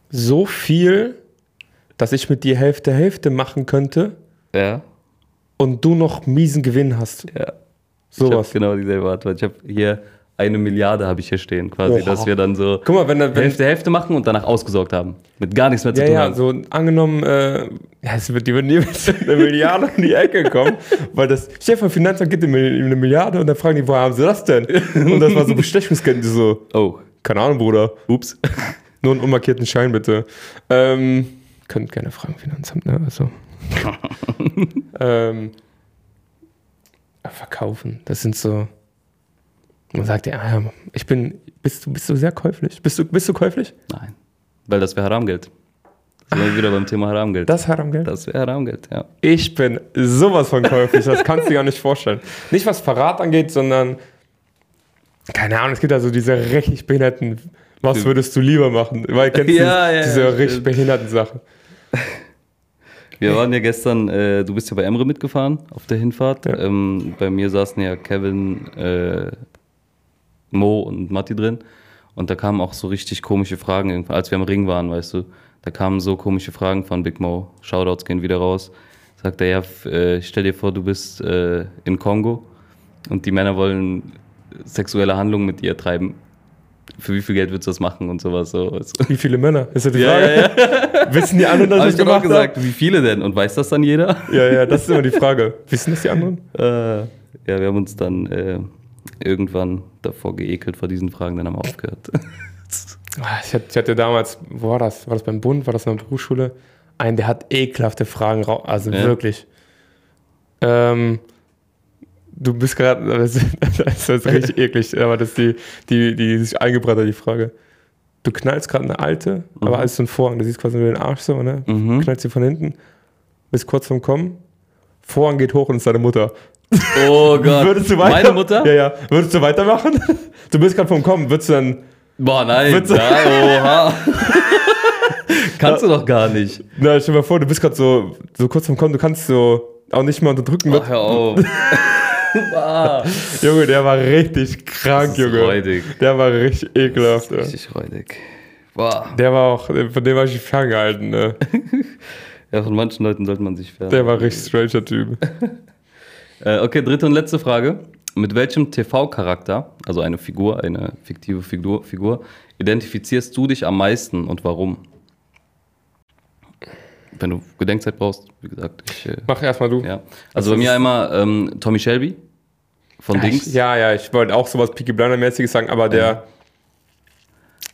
Speaker 2: So viel, dass ich mit dir Hälfte Hälfte machen könnte
Speaker 1: Ja.
Speaker 2: und du noch miesen Gewinn hast.
Speaker 1: Ja.
Speaker 2: Sowas.
Speaker 1: Ich habe genau dieselbe Antwort. Ich habe hier eine Milliarde habe ich hier stehen, quasi,
Speaker 2: Oha.
Speaker 1: dass wir dann so
Speaker 2: Guck mal, wenn, wenn
Speaker 1: Hälfte Hälfte machen und danach ausgesorgt haben. Mit gar nichts mehr zu
Speaker 2: Ja,
Speaker 1: tun
Speaker 2: ja,
Speaker 1: haben.
Speaker 2: so angenommen, äh, ja, es wird, die würden niemals mit einer Milliarde um die Ecke kommen, weil das Chef vom Finanzamt gibt ihm eine Milliarde und dann fragen die, woher haben sie das denn? Und das war so Bestechungskenntnis, so,
Speaker 1: Oh,
Speaker 2: keine Ahnung, Bruder,
Speaker 1: ups.
Speaker 2: nur einen unmarkierten Schein bitte. Ähm, könnt gerne fragen, Finanzamt, ne, also. ähm, verkaufen, das sind so, man sagt ja, ja, ich bin, bist du, bist du sehr käuflich? Bist du, bist du käuflich?
Speaker 1: Nein. Weil das wäre Haramgeld. Sind wieder beim Thema Haramgeld.
Speaker 2: Das hat am Geld.
Speaker 1: Das wäre Haramgeld, ja.
Speaker 2: Ich bin sowas von käuflich, das kannst du dir gar nicht vorstellen. Nicht was Verrat angeht, sondern, keine Ahnung, es gibt ja so diese richtig behinderten, was würdest du lieber machen? Weil kennst du
Speaker 1: Ja, ja,
Speaker 2: diese
Speaker 1: ja,
Speaker 2: richtig
Speaker 1: stimmt.
Speaker 2: behinderten Sachen.
Speaker 1: Wir waren ja gestern, äh, du bist ja bei Emre mitgefahren auf der Hinfahrt.
Speaker 2: Ja.
Speaker 1: Ähm, bei mir saßen ja Kevin, äh, Mo und Matti drin. Und da kamen auch so richtig komische Fragen, als wir am Ring waren, weißt du. Da kamen so komische Fragen von Big Mo. Shoutouts gehen wieder raus. Sagt er, ja, äh, stell dir vor, du bist äh, in Kongo und die Männer wollen sexuelle Handlungen mit dir treiben. Für wie viel Geld würdest du das machen und sowas so.
Speaker 2: Wie viele Männer? Ist ja die
Speaker 1: Ja,
Speaker 2: Frage.
Speaker 1: ja,
Speaker 2: Wissen die anderen, dass
Speaker 1: Hab
Speaker 2: ich das gemacht habe?
Speaker 1: gesagt, wie viele denn? Und weiß das dann jeder?
Speaker 2: Ja, ja, das ist immer die Frage. Wissen das die anderen?
Speaker 1: Äh, ja, wir haben uns dann äh, irgendwann davor geekelt vor diesen Fragen, dann haben wir aufgehört.
Speaker 2: Ah, Ich hatte, damals, wo war das? War das beim Bund? War das in der Berufsschule? Einen, der hat ekelhafte Fragen, rau- also
Speaker 1: Ja.
Speaker 2: wirklich. Ähm, du bist gerade, das, das ist richtig eklig, aber das ist die, die, die sich eingebrannt hat, die Frage. Du knallst gerade eine alte, aber alles so ein Vorhang, du siehst quasi nur den Arsch so, ne?
Speaker 1: Mhm.
Speaker 2: Knallst sie von hinten. bist kurz vorm Kommen, Vorhang geht hoch und ist deine Mutter.
Speaker 1: Oh Gott.
Speaker 2: Würdest du weiter,
Speaker 1: Meine Mutter?
Speaker 2: Ja, ja. Würdest du weitermachen? Du bist gerade vom Kommen, würdest du dann.
Speaker 1: Boah, nein.
Speaker 2: Würdest du-
Speaker 1: Ja, oha. Kannst du doch gar nicht.
Speaker 2: Na, stell dir mal vor, du bist gerade so, so kurz vom Kommen, du kannst so auch nicht mehr unterdrücken.
Speaker 1: Ach, hör auf. Ah,
Speaker 2: Junge, der war richtig krank,
Speaker 1: Das ist
Speaker 2: Junge.
Speaker 1: räudig.
Speaker 2: Der war richtig ekelhaft.
Speaker 1: Richtig räudig. Boah.
Speaker 2: Der war auch, von dem war ich ferngehalten, ne?
Speaker 1: Ja, von manchen Leuten sollte man sich fern.
Speaker 2: Der war richtig stranger Typ.
Speaker 1: Äh, okay, dritte und letzte Frage. Mit welchem TV-Charakter, also eine Figur, eine fiktive Figur, Figur, identifizierst du dich am meisten und warum? Wenn du Gedenkzeit brauchst, wie gesagt, ich. Äh,
Speaker 2: Mach erstmal du.
Speaker 1: ja. Also bei mir einmal ähm, Tommy Shelby von
Speaker 2: Ja,
Speaker 1: Dings.
Speaker 2: ich, ja, ja, ich wollte auch sowas Peaky Blinder-mäßiges sagen, aber der.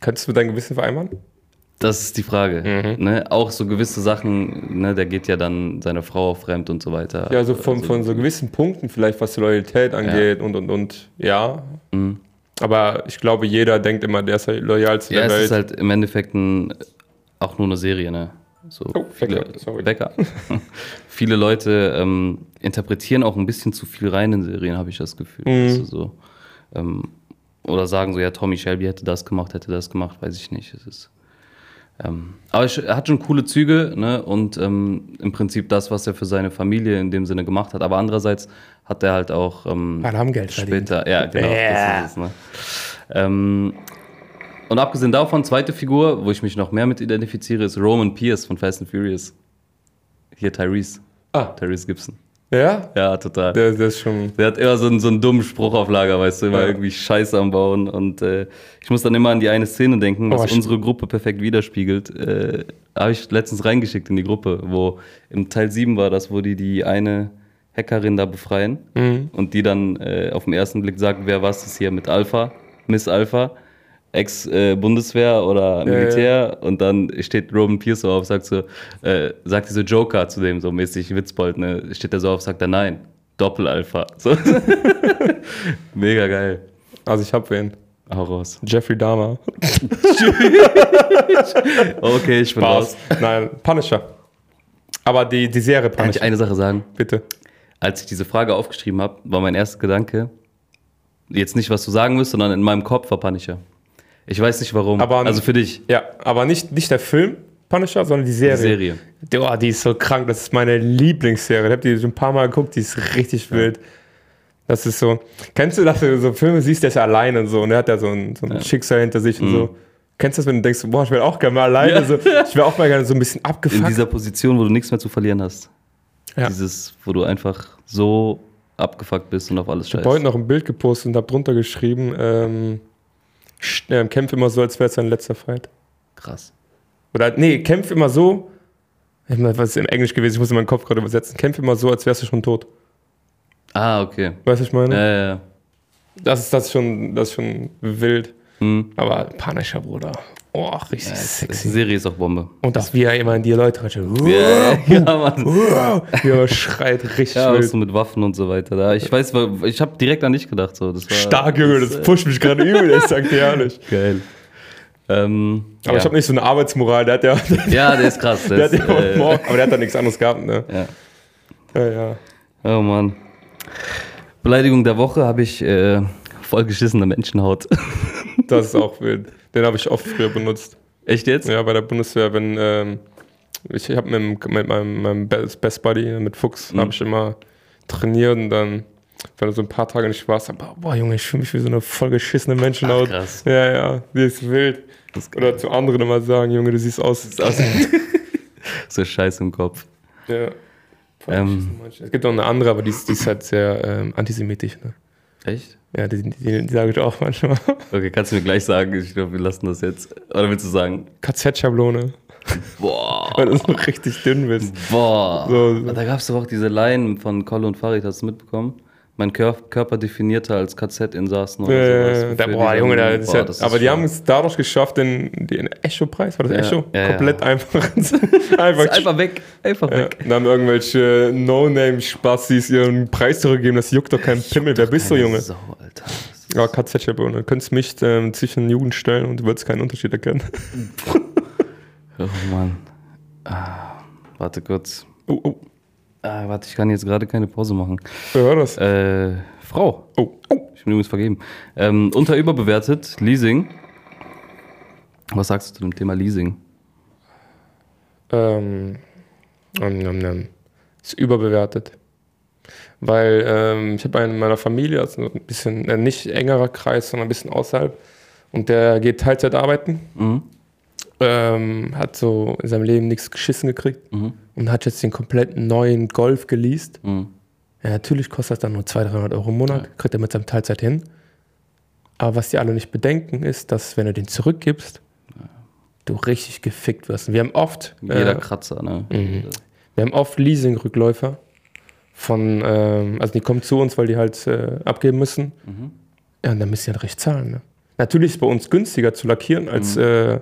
Speaker 2: Könntest du dein Gewissen vereinbaren?
Speaker 1: Das ist die Frage.
Speaker 2: Mhm.
Speaker 1: Ne? Auch so gewisse Sachen, ne? der geht ja dann seine Frau fremd und so weiter.
Speaker 2: Ja, so von,
Speaker 1: Also,
Speaker 2: von so gewissen Punkten, vielleicht was die Loyalität angeht und und und. Ja.
Speaker 1: Mhm.
Speaker 2: Aber ich glaube, jeder denkt immer, der ist loyal zu
Speaker 1: Ja,
Speaker 2: der
Speaker 1: es
Speaker 2: Welt.
Speaker 1: ist halt im Endeffekt ein, auch nur eine Serie, ne? So
Speaker 2: Oh,
Speaker 1: viele.
Speaker 2: Wecker.
Speaker 1: viele Leute ähm, interpretieren auch ein bisschen zu viel rein in Serien, habe ich das Gefühl.
Speaker 2: Mhm.
Speaker 1: So, ähm, oder sagen so, ja, Tommy Shelby hätte das gemacht, hätte das gemacht, weiß ich nicht. Es ist, ähm, aber er hat schon coole Züge ne? und ähm, im Prinzip das, was er für seine Familie in dem Sinne gemacht hat. Aber andererseits hat er halt auch ähm,
Speaker 2: Geld verdient.
Speaker 1: später, ja, genau,
Speaker 2: Ja.
Speaker 1: das ist es, ne? ähm, und abgesehen davon, zweite Figur, wo ich mich noch mehr mit identifiziere, ist Roman Pierce von Fast and Furious. Hier Tyrese.
Speaker 2: Ah,
Speaker 1: Tyrese Gibson.
Speaker 2: Ja?
Speaker 1: Ja, total.
Speaker 2: Der, der ist schon.
Speaker 1: Der hat immer so einen, so einen dummen Spruch auf Lager, weißt du, immer
Speaker 2: Ja.
Speaker 1: irgendwie Scheiße am Bauen. Und äh, ich muss dann immer an die eine Szene denken, was
Speaker 2: Oh,
Speaker 1: unsere Gruppe perfekt widerspiegelt. Äh, Habe ich letztens reingeschickt in die Gruppe, wo im Teil 7 war das, wo die die eine Hackerin da befreien
Speaker 2: Mhm.
Speaker 1: und die dann äh, auf den ersten Blick sagt, wer was ist hier mit Alpha, Miss Alpha, Ex-Bundeswehr oder
Speaker 2: Ja,
Speaker 1: Militär und dann steht Roman Pierce so auf, sagt so, äh, sagt diese Joker zu dem so mäßig Witzbold, ne? steht er so auf, sagt er nein, Doppel-Alpha. So. Mega geil.
Speaker 2: Also ich hab wen.
Speaker 1: Hau raus.
Speaker 2: Jeffrey Dahmer.
Speaker 1: Okay, ich bin raus.
Speaker 2: Nein, Punisher. Aber die, die Serie
Speaker 1: Kann ich
Speaker 2: Punisher.
Speaker 1: eine Sache sagen?
Speaker 2: Bitte.
Speaker 1: Als ich diese Frage aufgeschrieben habe, war mein erster Gedanke, jetzt nicht, was du sagen musst, sondern in meinem Kopf war Punisher. Ich weiß nicht warum.
Speaker 2: Aber-
Speaker 1: also für dich,
Speaker 2: Ja, aber nicht, nicht der Film Punisher, sondern die Serie.
Speaker 1: die Serie.
Speaker 2: Oh, die ist so krank. Das ist meine Lieblingsserie. Ich habe die schon ein paar Mal geguckt. Die ist richtig wild. Das ist so. Kennst du, dass du so Filme siehst, der ist ja alleine und so. Und er hat ja so ein, so ein Schicksal hinter sich und so. Kennst du das, wenn du denkst, boah, ich will auch gerne mal alleine.
Speaker 1: Ja.
Speaker 2: So, ich will auch mal gerne so ein bisschen
Speaker 1: In
Speaker 2: abgefuckt.
Speaker 1: dieser Position, wo du nichts mehr zu verlieren hast.
Speaker 2: Ja.
Speaker 1: Dieses, wo du einfach so abgefuckt bist und auf alles
Speaker 2: Ich habe heute
Speaker 1: scheißt.
Speaker 2: noch ein Bild gepostet und habe drunter geschrieben, ähm, äh, kämpf immer so, als wäre es dein letzter Fight.
Speaker 1: Krass.
Speaker 2: Oder nee, kämpf immer so. Ich meine, Was ist im Englisch gewesen? Ich muss in meinen Kopf gerade übersetzen. Kämpf immer so, als wärst du schon tot.
Speaker 1: Ah, okay.
Speaker 2: Weißt du, was ich meine?
Speaker 1: Ja, ja, ja.
Speaker 2: Das, ist, das, ist schon, das ist schon wild.
Speaker 1: Hm.
Speaker 2: Aber Punisher, Bruder. Oh, richtig
Speaker 1: Die
Speaker 2: sexy.
Speaker 1: Serie ist auch Bombe.
Speaker 2: Und dass wir immer in die Leute rein.
Speaker 1: Ja, ja, Mann.
Speaker 2: Wie er schreit, richtig
Speaker 1: Ja, auch so mit Waffen und so weiter. Da, ich weiß, ich habe direkt an dich gedacht. So. Das war,
Speaker 2: Stark, Junge, das pusht mich gerade übel, ich sag dir ehrlich.
Speaker 1: Geil. Ähm,
Speaker 2: Aber
Speaker 1: ja.
Speaker 2: ich habe nicht so eine Arbeitsmoral, der hat ja,
Speaker 1: ja, der ist krass.
Speaker 2: der
Speaker 1: Der
Speaker 2: hat ja auch
Speaker 1: äh,
Speaker 2: morgen, aber der hat da nichts anderes gehabt, ne?
Speaker 1: ja.
Speaker 2: Ja, ja.
Speaker 1: Oh Mann. Beleidigung der Woche habe ich äh, vollgeschissene Menschenhaut.
Speaker 2: Das ist auch wild. Den habe ich oft früher benutzt.
Speaker 1: Echt jetzt?
Speaker 2: Ja, bei der Bundeswehr, wenn ähm, ich habe mit, mit meinem, meinem Best Buddy, mit Fuchs,
Speaker 1: Mhm.
Speaker 2: habe ich immer trainiert und dann, wenn du so ein paar Tage nicht warst, dann, boah, Junge, ich fühle mich wie so eine vollgeschissene Menschenhaut.
Speaker 1: Ach, krass.
Speaker 2: Ja, ja, die ist wild.
Speaker 1: Ist
Speaker 2: Oder zu anderen immer sagen, Junge, du siehst aus. aus
Speaker 1: So Scheiß im Kopf.
Speaker 2: ja.
Speaker 1: Ähm,
Speaker 2: Es gibt noch eine andere, aber die ist, die ist halt sehr ähm, antisemitisch. Ne?
Speaker 1: Echt?
Speaker 2: Ja, die, die, die, sage ich auch manchmal.
Speaker 1: Okay, kannst du mir gleich sagen? Ich glaube, wir lassen das jetzt. Oder willst du sagen?
Speaker 2: KZ-Schablone,
Speaker 1: Boah.
Speaker 2: weil du so richtig dünn bist.
Speaker 1: Boah.
Speaker 2: So, so.
Speaker 1: Da gab es doch auch diese Line von Kolle und Farid, hast du mitbekommen? Mein Kör Körper definierter als KZ-Insassen oder sowas.
Speaker 2: Äh, der,
Speaker 1: wofür
Speaker 2: boah, Junge, der ist ja,
Speaker 1: das ist
Speaker 2: aber die haben es dadurch geschafft, den, den Echo-Preis, war das
Speaker 1: Ja,
Speaker 2: Echo?
Speaker 1: ja,
Speaker 2: Komplett einfach, einfach,
Speaker 1: einfach weg. Einfach weg.
Speaker 2: Dann haben irgendwelche No-Name-Spassis ihren Preis zurückgegeben, das juckt doch keinen Pimmel. Wer bist du, Junge?
Speaker 1: Sau, Alter.
Speaker 2: Ja, KZ-Schablone. Du könntest mich ähm, zwischen Jugend stellen und du würdest keinen Unterschied erkennen.
Speaker 1: Oh Mann. Ah, warte kurz.
Speaker 2: Oh, oh.
Speaker 1: Ah, warte, ich kann jetzt gerade keine Pause machen.
Speaker 2: Wer war das?
Speaker 1: Äh, Frau.
Speaker 2: Oh, oh.
Speaker 1: Ich bin übrigens vergeben. Ähm, unter überbewertet, Leasing. Was sagst du zu dem Thema Leasing?
Speaker 2: Ähm, nom, nom, nom. ist überbewertet. Weil ähm, ich habe einen in meiner Familie, also ein bisschen äh, nicht engerer Kreis, sondern ein bisschen außerhalb. Und der geht Teilzeit arbeiten.
Speaker 1: Mhm.
Speaker 2: Ähm, hat so in seinem Leben nichts geschissen gekriegt
Speaker 1: Mhm.
Speaker 2: und hat jetzt den kompletten neuen Golf geleast.
Speaker 1: Mhm.
Speaker 2: Ja, natürlich kostet das dann nur 200, 300 Euro im Monat, kriegt er mit seinem Teilzeit hin. Aber was die alle nicht bedenken, ist, dass wenn du den zurückgibst, du richtig gefickt wirst. Und wir haben oft,
Speaker 1: Jeder
Speaker 2: äh,
Speaker 1: Kratzer, ne?
Speaker 2: wir haben oft Leasing-Rückläufer von, ähm, also die kommen zu uns, weil die halt äh, abgeben müssen.
Speaker 1: Mhm.
Speaker 2: Ja, und dann müssen die halt recht zahlen. Ne? Natürlich ist es bei uns günstiger zu lackieren als,
Speaker 1: Mhm.
Speaker 2: äh,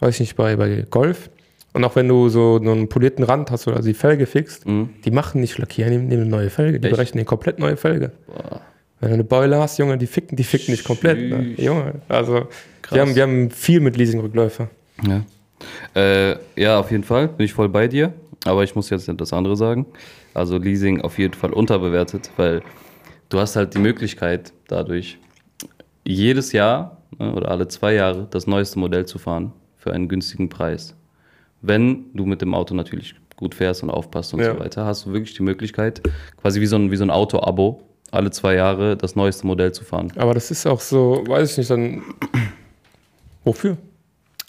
Speaker 2: weiß ich nicht, bei, bei Golf. Und auch wenn du so einen polierten Rand hast oder die Felge fixst,
Speaker 1: Mhm.
Speaker 2: die machen nicht lackieren, die nehmen eine neue Felge. Die
Speaker 1: Echt?
Speaker 2: berechnen eine komplett neue Felge.
Speaker 1: Boah.
Speaker 2: Wenn du eine Beule hast, Junge, die ficken, die ficken nicht komplett. Ne? Junge, also wir haben, wir haben viel mit Leasing-Rückläufer.
Speaker 1: Ja. Äh, ja, auf jeden Fall bin ich voll bei dir. Aber ich muss jetzt das andere sagen. Also Leasing auf jeden Fall unterbewertet, weil du hast halt die Möglichkeit dadurch jedes Jahr ne, oder alle zwei Jahre das neueste Modell zu fahren für einen günstigen Preis. Wenn du mit dem Auto natürlich gut fährst und aufpasst und
Speaker 2: Ja.
Speaker 1: so weiter, hast du wirklich die Möglichkeit, quasi wie so ein, wie so ein Auto-Abo, alle zwei Jahre das neueste Modell zu fahren.
Speaker 2: Aber das ist auch so, weiß ich nicht, dann. Wofür?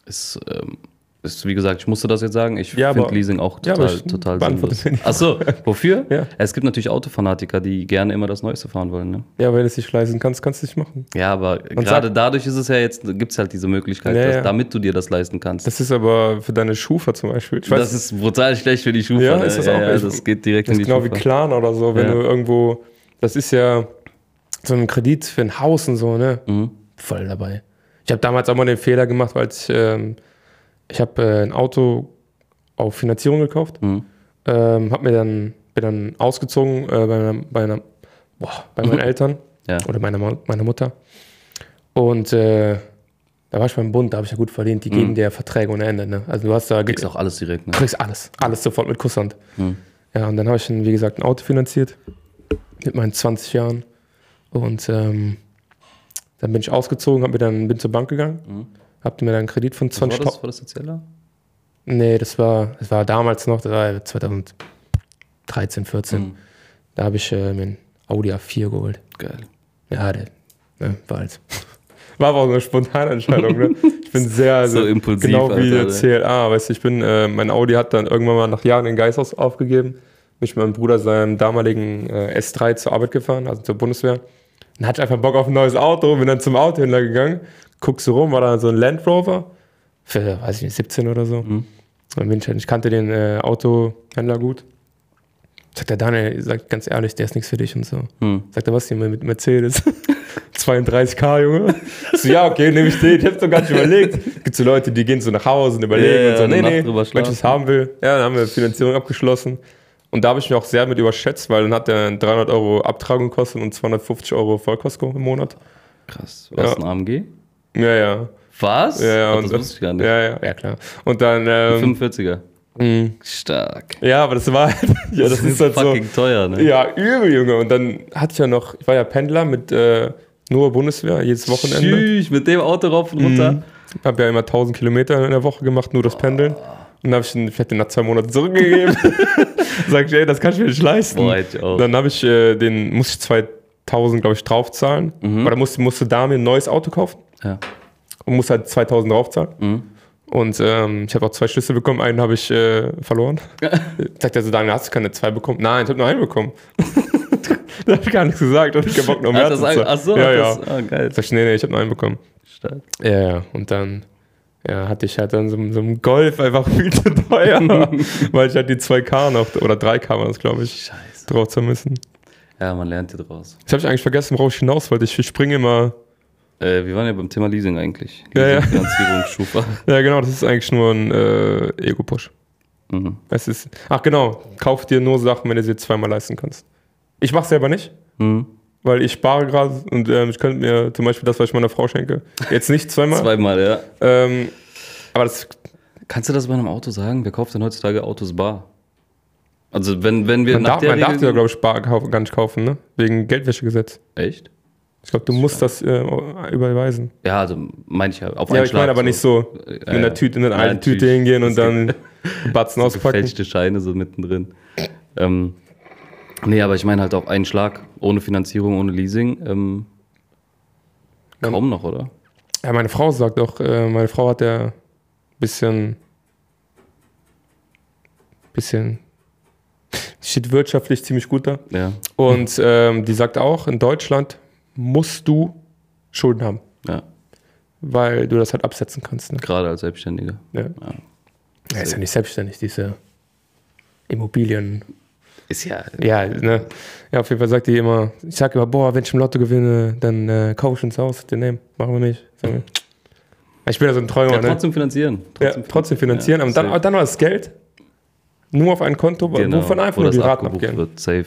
Speaker 1: Ist, ähm, ist, wie gesagt, ich musste das jetzt sagen. Ich
Speaker 2: Ja,
Speaker 1: finde Leasing auch
Speaker 2: Ja,
Speaker 1: total,
Speaker 2: ich
Speaker 1: total sinnlos. Achso, wofür?
Speaker 2: Ja.
Speaker 1: Es gibt natürlich Autofanatiker, die gerne immer das Neueste fahren wollen. Ne?
Speaker 2: Ja, wenn du es nicht leisten kannst, kannst du es nicht machen.
Speaker 1: Ja, aber gerade dadurch ist es ja jetzt, gibt es halt diese Möglichkeit,
Speaker 2: Ja,
Speaker 1: dass,
Speaker 2: ja.
Speaker 1: damit du dir das leisten kannst.
Speaker 2: Das ist aber für deine Schufa zum Beispiel. Ich weiß,
Speaker 1: das ist brutal schlecht für die Schufa.
Speaker 2: Ja,
Speaker 1: ne?
Speaker 2: ist das
Speaker 1: ja,
Speaker 2: auch
Speaker 1: ja,
Speaker 2: echt?
Speaker 1: das geht direkt
Speaker 2: das
Speaker 1: in
Speaker 2: ist
Speaker 1: die
Speaker 2: genau wie
Speaker 1: Schufa.
Speaker 2: Clan oder so, wenn
Speaker 1: Ja.
Speaker 2: du irgendwo, das ist ja so ein Kredit für ein Haus und so, ne?
Speaker 1: Mhm.
Speaker 2: Voll dabei. Ich habe damals auch mal den Fehler gemacht, weil ich, ähm, ich habe äh, ein Auto auf Finanzierung gekauft,
Speaker 1: Mhm.
Speaker 2: ähm, hab mir dann, bin dann ausgezogen äh, bei, einer, bei, einer, boah, bei meinen Eltern
Speaker 1: Ja.
Speaker 2: oder meiner, meiner Mutter. Und äh, da war ich beim Bund, da habe ich ja gut verdient, die geben dir Verträge ohne Ende. Ne? Also du hast da
Speaker 1: Mhm. Kriegst auch alles direkt. Ne?
Speaker 2: kriegst alles, alles sofort mit Kusshand.
Speaker 1: Mhm.
Speaker 2: Ja, und dann habe ich, dann, wie gesagt, ein Auto finanziert mit meinen 20 Jahren. Und ähm, dann bin ich ausgezogen, hab mir dann, bin zur Bank gegangen,
Speaker 1: Mhm.
Speaker 2: Hab mir dann einen Kredit von
Speaker 1: Was war
Speaker 2: 20
Speaker 1: das? War das der Zeller?
Speaker 2: Nee, das war, das war damals noch, das war 2013, 14.
Speaker 1: Mhm.
Speaker 2: Da habe ich äh, mir ein Audi A4 geholt.
Speaker 1: Geil.
Speaker 2: Ja, der ne, war halt. War aber auch eine spontane Entscheidung. Ne? Ich bin sehr, also,
Speaker 1: So impulsiv,
Speaker 2: genau wie
Speaker 1: Alter,
Speaker 2: der CLA. Weißt du, ich bin, äh, mein Audi hat dann irgendwann mal nach Jahren den Geisthaus aufgegeben. Bin ich mit meinem Bruder seinem damaligen äh, S3 zur Arbeit gefahren, also zur Bundeswehr. Dann hatte ich einfach Bock auf ein neues Auto, bin dann zum Autohändler gegangen, guckst du rum, war da so ein Land Rover für, weiß ich nicht, 17 oder so.
Speaker 1: Mhm.
Speaker 2: Dann bin ich, halt- ich kannte den äh, Autohändler gut. Sagt der Daniel, sagt ganz ehrlich, der ist nichts für dich und so.
Speaker 1: Hm.
Speaker 2: Sagt er, was hier mit Mercedes? 32k, Junge. So, ja, okay, nehme ich den. Ich hab's doch gar nicht überlegt. Gibt so Leute, die gehen so nach Hause und überlegen
Speaker 1: Ja,
Speaker 2: und so, nee, nee, wenn ich es haben will. Ja, dann haben wir Finanzierung abgeschlossen. Und da habe ich mich auch sehr mit überschätzt, weil dann hat der 300 Euro Abtragung gekostet und 250 Euro Vollkosko im Monat.
Speaker 1: Krass. Was
Speaker 2: Ja.
Speaker 1: ein AMG?
Speaker 2: Ja, ja.
Speaker 1: Was?
Speaker 2: Ja, ja,
Speaker 1: Ach, das wusste ich gar nicht.
Speaker 2: Ja, ja, ja, klar. Und dann, ähm,
Speaker 1: 45er.
Speaker 2: mh,
Speaker 1: Stark.
Speaker 2: ja, aber das war, ja, das ist halt so,
Speaker 1: fucking teuer, ne?
Speaker 2: Ja, übel, Junge. Und dann hatte ich ja noch, ich war ja Pendler mit äh, nur Bundeswehr, jedes Wochenende.
Speaker 1: Tschüss, mit dem Auto rauf und runter.
Speaker 2: Mhm. Ich habe ja immer 1000 Kilometer in der Woche gemacht, nur das Pendeln. Und dann habe ich den, nach zwei Monaten zurückgegeben. Sag ich, ey, das kann ich mir nicht leisten.
Speaker 1: Boah, ich auch.
Speaker 2: Dann habe ich äh, den, musste ich 2000, glaube ich, draufzahlen.
Speaker 1: Mhm.
Speaker 2: Oder musste, musste da mir ein neues Auto kaufen
Speaker 1: Ja.
Speaker 2: und musste halt 2000 draufzahlen.
Speaker 1: Mhm.
Speaker 2: Und ähm, ich habe auch zwei Schlüssel bekommen, einen habe ich äh, verloren. Sagt er so, Daniel, hast du keine zwei bekommen? Nein, ich habe nur einen bekommen. da habe ich gar nichts gesagt, da hab ich keinen Bock noch mehr
Speaker 1: das
Speaker 2: zu
Speaker 1: ein,
Speaker 2: zahlen.
Speaker 1: ach so,
Speaker 2: ja, ja.
Speaker 1: das, ah, geil.
Speaker 2: Sag ich, nee, nee, ich habe nur einen bekommen.
Speaker 1: Stark.
Speaker 2: Ja, ja. Und dann ja, hatte ich halt dann so, so einen Golf einfach viel zu teuer, weil ich halt die 2K noch, oder 3K war das, glaube ich,
Speaker 1: Scheiße.
Speaker 2: drauf zu müssen.
Speaker 1: Ja, man lernt hier draus.
Speaker 2: Jetzt habe ich eigentlich vergessen, worauf ich hinaus wollte. Ich springe immer.
Speaker 1: Äh, wir waren ja beim Thema Leasing eigentlich.
Speaker 2: Ja, ja.
Speaker 1: Schufa.
Speaker 2: Ja, genau, das ist eigentlich nur ein äh, Ego-Push.
Speaker 1: Mhm.
Speaker 2: Es ist. Ach, genau. Kauf dir nur Sachen, wenn du sie zweimal leisten kannst. Ich mache selber nicht,
Speaker 1: Mhm.
Speaker 2: weil ich spare gerade und ähm, ich könnte mir zum Beispiel das, was ich meiner Frau schenke, jetzt nicht zweimal.
Speaker 1: Zweimal, ja.
Speaker 2: Ähm, aber das
Speaker 1: Kannst du das bei einem Auto sagen? Wer kauft denn heutzutage Autos bar? Also wenn, wenn wir
Speaker 2: Man
Speaker 1: nach
Speaker 2: darf,
Speaker 1: der
Speaker 2: man darf
Speaker 1: Regel...
Speaker 2: ja, glaube ich, Bar gar nicht kaufen, ne? Wegen Geldwäschegesetz.
Speaker 1: Echt?
Speaker 2: Ich glaube, du musst das äh, überweisen.
Speaker 1: Ja, also meine ich ja auf
Speaker 2: Ja, ich meine aber nicht so
Speaker 1: Ja,
Speaker 2: in der
Speaker 1: ja.
Speaker 2: Tüte, in eine
Speaker 1: Ja,
Speaker 2: alte Tüte hingehen und dann Batzen
Speaker 1: so
Speaker 2: auspacken.
Speaker 1: gefälschte Scheine so mittendrin. Ähm, nee, aber ich meine halt auf einen Schlag, ohne Finanzierung, ohne Leasing. Ähm,
Speaker 2: Ja.
Speaker 1: kaum noch, oder?
Speaker 2: Ja, meine Frau sagt auch, äh, meine Frau hat ja ein bisschen, bisschen, steht wirtschaftlich ziemlich gut da.
Speaker 1: Ja.
Speaker 2: Und ähm, die sagt auch, in Deutschland musst du Schulden haben,
Speaker 1: Ja,
Speaker 2: weil du das halt absetzen kannst. Ne?
Speaker 1: gerade als Selbstständiger.
Speaker 2: Ja. Ja, ist ja nicht selbstständig, diese Immobilien.
Speaker 1: Ist ja.
Speaker 2: Ja, ne? Ja, auf jeden Fall sagt die immer, ich sag immer, boah, wenn ich im Lotto gewinne, dann äh, kaufe ich uns Haus. Den nehmen, machen wir nicht. Mir. Ich bin ja so ein Träumer,
Speaker 1: Ja,
Speaker 2: ne?
Speaker 1: trotzdem finanzieren.
Speaker 2: Ja, trotzdem finanzieren,
Speaker 1: Ja,
Speaker 2: aber dann, dann war das Geld nur auf ein Konto,
Speaker 1: Genau,
Speaker 2: wovon einfach
Speaker 1: wo
Speaker 2: nur die Raten abgehen.
Speaker 1: wird. Safe.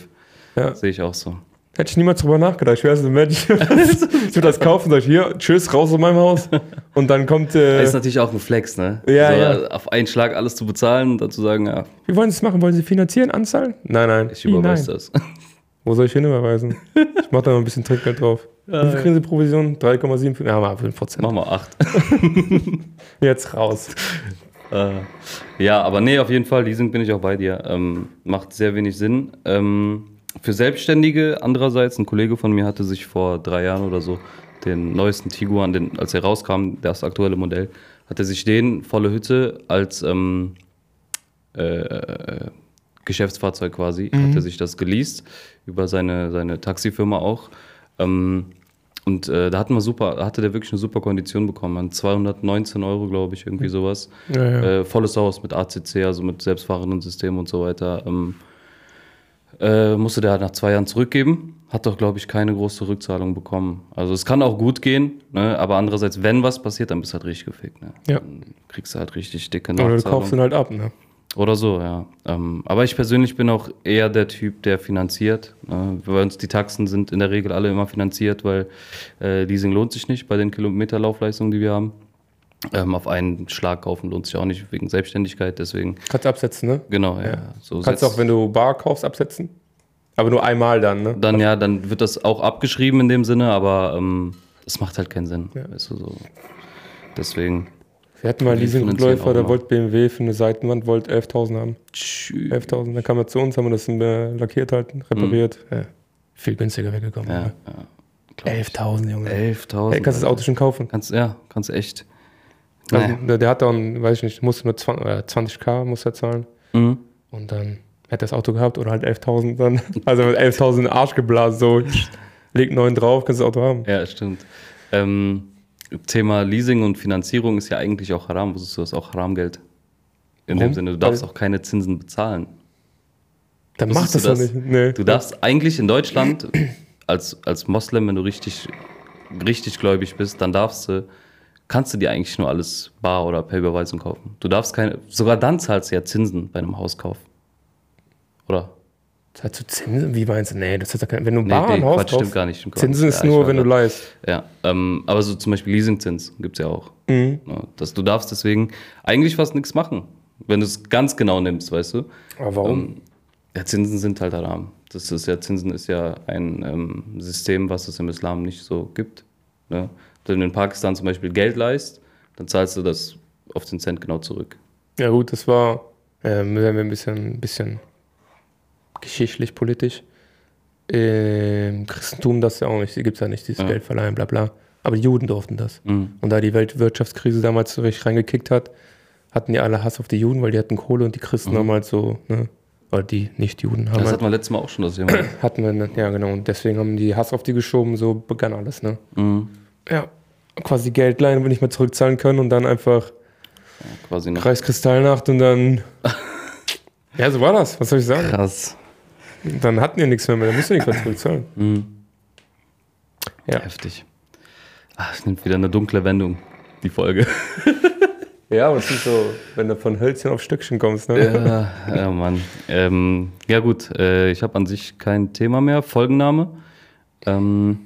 Speaker 2: Ja.
Speaker 1: Sehe ich auch so.
Speaker 2: Hätte ich niemals drüber nachgedacht. Ich wäre so ein Mensch. ich würde das kaufen, sag ich, hier, tschüss, raus aus meinem Haus. Und dann kommt, äh,
Speaker 1: ist natürlich auch ein Flex, ne?
Speaker 2: Ja,
Speaker 1: so,
Speaker 2: ja.
Speaker 1: Auf einen Schlag alles zu bezahlen und dann zu sagen, ja,
Speaker 2: wie wollen Sie es machen? Wollen Sie finanzieren, anzahlen? Nein, nein.
Speaker 1: ich überweise
Speaker 2: nein.
Speaker 1: das.
Speaker 2: Wo soll ich hin überweisen? Ich mache da noch ein bisschen Trinkgeld drauf. Wie viel kriegen Sie Provision? 3,75? Ja, mal 5 Prozent.
Speaker 1: Mach mal acht.
Speaker 2: Jetzt raus.
Speaker 1: Äh, ja, aber nee, auf jeden Fall, Leasing bin ich auch bei dir. Ähm, macht sehr wenig Sinn. Ähm, für Selbstständige andererseits, ein Kollege von mir hatte sich vor drei Jahren oder so den neuesten Tiguan, den, als er rauskam, das aktuelle Modell, hatte sich den volle Hütte als ähm, äh, Geschäftsfahrzeug quasi, hat er sich das geleast über seine, seine Taxifirma auch. Ähm, und äh, da hatten wir super, hatte der wirklich eine super Kondition bekommen. An 219 Euro, glaube ich, irgendwie sowas.
Speaker 2: Ja, ja.
Speaker 1: Äh, volles Haus mit ACC, also mit selbstfahrenden Systemen und so weiter. Ähm, äh, musste der halt nach zwei Jahren zurückgeben. Hat doch, glaube ich, keine große Rückzahlung bekommen. Also es kann auch gut gehen, ne? aber andererseits, wenn was passiert, dann bist du halt richtig gefickt. Ne?
Speaker 2: Ja.
Speaker 1: Dann kriegst du halt richtig dicke
Speaker 2: Oder du
Speaker 1: Nachzahlung.
Speaker 2: kaufst ihn halt ab, ne?
Speaker 1: Oder so, ja. Ähm, aber ich persönlich bin auch eher der Typ, der finanziert. Äh, bei uns die Taxen sind in der Regel alle immer finanziert, weil äh, Leasing lohnt sich nicht bei den Kilometerlaufleistungen, die wir haben. Ähm, auf einen Schlag kaufen lohnt sich auch nicht wegen Selbstständigkeit, deswegen,
Speaker 2: Kannst absetzen, ne?
Speaker 1: genau, ja. So
Speaker 2: Kannst
Speaker 1: setzt-
Speaker 2: auch, wenn du Bar kaufst, absetzen. Aber nur einmal dann, ne?
Speaker 1: dann ja, dann wird das auch abgeschrieben in dem Sinne, aber ähm, es macht halt keinen Sinn.
Speaker 2: Ja.
Speaker 1: Weißt du, so. Deswegen.
Speaker 2: Wir hatten mal Leasingläufer,
Speaker 1: auch
Speaker 2: der wollte BMW für eine Seitenwand, wollte 11.000 haben.
Speaker 1: Tschü-
Speaker 2: 11.000, dann kam er zu uns, haben wir das äh, lackiert halt, repariert. Ja. Viel günstiger weggekommen.
Speaker 1: Ja,
Speaker 2: ne?
Speaker 1: ja. glaub ich.
Speaker 2: 11.000, Junge.
Speaker 1: 11.000.
Speaker 2: Ey, kannst du das Auto schon kaufen?
Speaker 1: Kannst, ja, kannst echt.
Speaker 2: Also,
Speaker 1: Naja.
Speaker 2: der, hat dann, weiß ich nicht, musste nur 20, äh, 20k muss er zahlen.
Speaker 1: Mhm.
Speaker 2: Und dann hätte er das Auto gehabt oder halt 11.000 dann. Also mit 11.000 in den Arsch geblasen, so. Leg 9 drauf, kannst du das Auto haben.
Speaker 1: Ja, stimmt. Ähm, Thema Leasing und Finanzierung ist ja eigentlich auch Haram. Wusstest du das auch Haramgeld? In
Speaker 2: Warum?
Speaker 1: dem Sinne, du darfst
Speaker 2: Weil-
Speaker 1: auch keine Zinsen bezahlen.
Speaker 2: Dann mach
Speaker 1: Wusstest
Speaker 2: das
Speaker 1: du
Speaker 2: doch nicht. Nee.
Speaker 1: Du darfst eigentlich in Deutschland als, als Moslem, wenn du richtig, richtig gläubig bist, dann darfst du, kannst du dir eigentlich nur alles bar oder per Überweisung kaufen. Du darfst keine, sogar dann zahlst du ja Zinsen bei einem Hauskauf. Oder?
Speaker 2: Zahlst du Zinsen? Wie meinst du? Nee, das ist ja kein, wenn du
Speaker 1: Nee,
Speaker 2: Bar
Speaker 1: nee,
Speaker 2: ein Haus
Speaker 1: Quatsch, stimmt gar nicht.
Speaker 2: Zinsen ist
Speaker 1: Ja,
Speaker 2: nur, wenn du leihst.
Speaker 1: Ja, ähm, aber so zum Beispiel Leasingzins gibt es ja auch.
Speaker 2: Mhm.
Speaker 1: Ja, dass du darfst deswegen eigentlich fast nichts machen, wenn du es ganz genau nimmst, weißt du?
Speaker 2: Aber warum?
Speaker 1: Ähm, ja, Zinsen sind halt haram. Das ist ja, Zinsen ist ja ein ähm, System, was es im Islam nicht so gibt. Ne? Wenn du in Pakistan zum Beispiel Geld leist, dann zahlst du das auf den Cent genau zurück.
Speaker 2: Ja gut, das war, ähm, werden wir ein bisschen, bisschen geschichtlich, politisch. Im Christentum das ja auch nicht, gibt es ja nicht, dieses
Speaker 1: Ja.
Speaker 2: Geld verleihen, bla bla. Aber die Juden durften das.
Speaker 1: Mhm.
Speaker 2: Und da die Weltwirtschaftskrise damals so richtig reingekickt hat, hatten die alle Hass auf die Juden, weil die hatten Kohle und die Christen haben halt so, ne, oder die Nicht-Juden haben
Speaker 1: Das
Speaker 2: halt,
Speaker 1: hatten wir letztes Mal auch schon, das Thema.
Speaker 2: hatten wir, ne, ja genau, und deswegen haben die Hass auf die geschoben, so begann alles, ne.
Speaker 1: mhm.
Speaker 2: Ja, quasi Geld leihen und nicht mehr zurückzahlen können und dann einfach
Speaker 1: Quasi noch.
Speaker 2: Kreiskristallnacht und dann. ja, so war das. Was soll ich sagen?
Speaker 1: Krass.
Speaker 2: Dann hatten die nichts mehr, mehr. dann musst du nichts mehr zurückzahlen.
Speaker 1: Mhm.
Speaker 2: Ja.
Speaker 1: Heftig. Ach, es nimmt wieder eine dunkle Wendung, die Folge.
Speaker 2: Ja, aber es ist so, wenn du von Hölzchen auf Stöckchen kommst, ne?
Speaker 1: ja, ja, Mann. Ähm, ja, gut, äh, ich habe an sich kein Thema mehr. Folgenname. Ähm,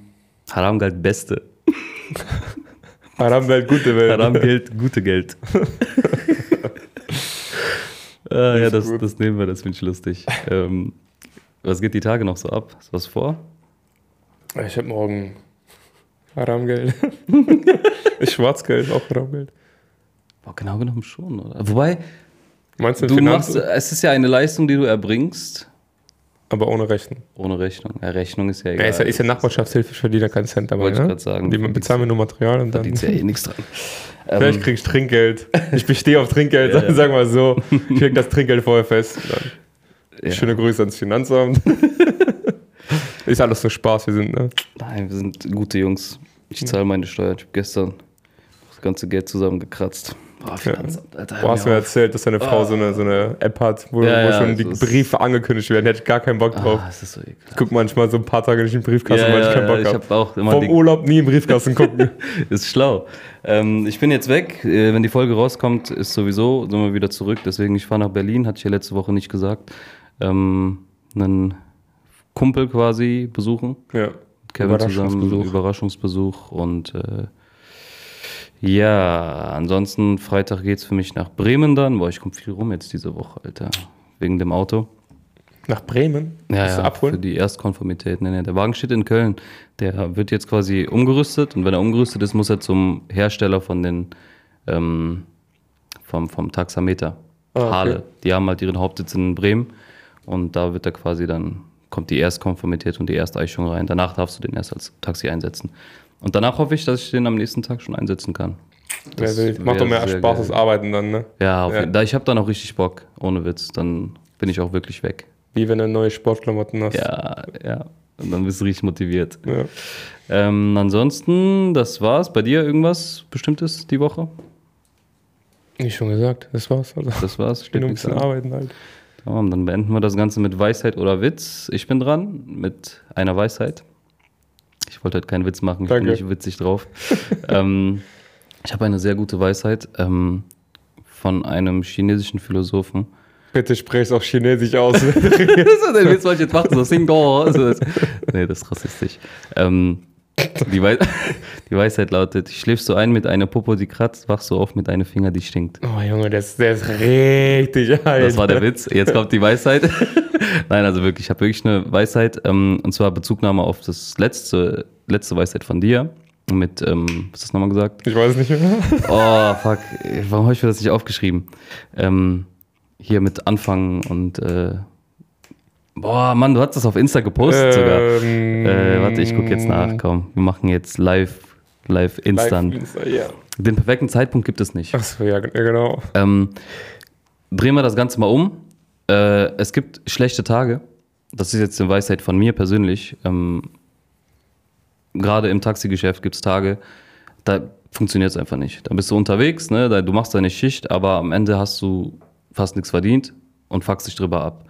Speaker 1: Haram galt Beste.
Speaker 2: Haram Welt, gute Welt.
Speaker 1: Haram Geld, gute Geld. Ah, ja, das, das nehmen wir, das finde ich lustig. ähm, was geht die Tage noch so ab? Ist was vor?
Speaker 2: Ich habe morgen Haramgeld. Schwarzgeld, auch Haramgeld.
Speaker 1: Boah, genau genommen schon, oder? Wobei,
Speaker 2: Meinst du,
Speaker 1: du
Speaker 2: Finanz,
Speaker 1: machst, es ist ja eine Leistung, die du erbringst,
Speaker 2: aber ohne Rechnung.
Speaker 1: ohne Rechnung. Ja, Rechnung ist ja
Speaker 2: Ja,
Speaker 1: egal.
Speaker 2: ist ja, ist ja Nachbarschaftshilfe, ich verdiene da keinen Cent dabei.
Speaker 1: Wollte ich
Speaker 2: Ne?
Speaker 1: grad sagen.
Speaker 2: Die bezahlen mir nur Material und
Speaker 1: Da
Speaker 2: dann.
Speaker 1: liegt ja eh nichts dran.
Speaker 2: Vielleicht
Speaker 1: Ähm,
Speaker 2: krieg ich Trinkgeld. Ich bestehe auf Trinkgeld,
Speaker 1: Ja, ja.
Speaker 2: sagen wir mal so. Ich leg das Trinkgeld vorher fest.
Speaker 1: Ja.
Speaker 2: Schöne Grüße ans Finanzamt. ist alles so Spaß, wir sind, ne?
Speaker 1: Nein, wir sind gute Jungs. Ich zahle meine Steuern. Ich habe gestern das ganze Geld zusammengekratzt. Boah, Finanzamt, Alter,
Speaker 2: Du hast mir erzählt, dass deine Frau so, eine, so eine App hat, wo,
Speaker 1: Ja,
Speaker 2: wo
Speaker 1: ja,
Speaker 2: schon die Briefe angekündigt werden. Hätte ich gar keinen Bock drauf.
Speaker 1: Ah, ist so ekelhaft.
Speaker 2: Ich guck manchmal so ein paar Tage nicht in den Briefkasten,
Speaker 1: Ja,
Speaker 2: weil ich
Speaker 1: ja,
Speaker 2: keinen Bock
Speaker 1: ich
Speaker 2: habe.
Speaker 1: immer
Speaker 2: Vom
Speaker 1: die,
Speaker 2: Urlaub nie im Briefkasten gucken.
Speaker 1: Ist schlau. Ähm, ich bin jetzt weg. Äh, wenn die Folge rauskommt, ist sowieso, sind wir wieder zurück. Deswegen, ich fahre nach Berlin, hatte ich ja letzte Woche nicht gesagt. Ähm, einen Kumpel quasi besuchen.
Speaker 2: ja.
Speaker 1: Kevin zusammen,
Speaker 2: Überraschungsbesuch.
Speaker 1: Überraschungsbesuch. Und äh, ja, ansonsten Freitag geht's für mich nach Bremen dann. Boah, ich komme viel rum jetzt diese Woche, Alter. Wegen dem Auto.
Speaker 2: Nach Bremen?
Speaker 1: Ja, ja,
Speaker 2: abholen?
Speaker 1: für die Erstkonformität. Nee, nee, der Wagen steht in Köln. Der wird jetzt quasi umgerüstet und wenn er umgerüstet ist, muss er zum Hersteller von den ähm, vom, vom Taxameter.
Speaker 2: Ah, okay.
Speaker 1: Hale. Die haben halt ihren Hauptsitz in Bremen und da wird er quasi dann, kommt die Erstkonformität und die Ersteichung rein. Danach darfst du den erst als Taxi einsetzen. Und danach hoffe ich, dass ich den am nächsten Tag schon einsetzen kann. Das
Speaker 2: Ja, wild. Macht doch mehr Spaß als Arbeiten dann, ne?
Speaker 1: Ja,
Speaker 2: Ja.
Speaker 1: da ich habe dann auch richtig Bock, ohne Witz. Dann bin ich auch wirklich weg.
Speaker 2: Wie wenn du neue Sportklamotten hast.
Speaker 1: Ja, ja. Und dann bist du richtig motiviert.
Speaker 2: Ja.
Speaker 1: Ähm, ansonsten, das war's. Bei dir irgendwas Bestimmtes die Woche?
Speaker 2: Wie schon gesagt, das war's. Also,
Speaker 1: Das war's.
Speaker 2: ich bin ein bisschen
Speaker 1: an.
Speaker 2: arbeiten halt.
Speaker 1: Tamam, dann beenden wir das Ganze mit Weisheit oder Witz. Ich bin dran mit einer Weisheit. Ich wollte heute keinen Witz machen, ich
Speaker 2: Danke.
Speaker 1: bin nicht witzig drauf. ähm, ich habe eine sehr gute Weisheit ähm, von einem chinesischen Philosophen.
Speaker 2: Bitte sprech's auch Chinesisch aus.
Speaker 1: Was ist denn Witz, was ich jetzt mache? So. Also das, nee, das ist rassistisch. Ähm, die, Wei die Weisheit lautet: Schläfst du ein mit einer Popo, die kratzt, wachst du auf mit einem Finger, die stinkt.
Speaker 2: oh Junge, der ist, der ist richtig alt.
Speaker 1: Das war der Witz. Jetzt kommt die Weisheit. Nein, also wirklich, ich habe wirklich eine Weisheit. Ähm, und zwar Bezugnahme auf das letzte, letzte Weisheit von dir. Mit, ähm, was hast du das nochmal gesagt?
Speaker 2: Ich weiß es nicht mehr.
Speaker 1: Oh, fuck. Warum habe ich mir das nicht aufgeschrieben? Ähm, hier mit Anfangen und. Äh, boah, Mann, du hast das auf Insta gepostet sogar.
Speaker 2: Ähm,
Speaker 1: Äh, warte, ich gucke jetzt nach. Komm, wir machen jetzt live, live instant.
Speaker 2: Live Insta, ja.
Speaker 1: Den perfekten Zeitpunkt gibt es nicht.
Speaker 2: Achso, ja, ja, genau.
Speaker 1: Ähm, drehen wir das Ganze mal um. Äh, es gibt schlechte Tage. Das ist jetzt eine Weisheit von mir persönlich. Ähm, Gerade im Taxigeschäft gibt es Tage, da funktioniert es einfach nicht. Da bist du unterwegs, ne? da, du machst deine Schicht, aber am Ende hast du fast nichts verdient und fuckst dich drüber ab.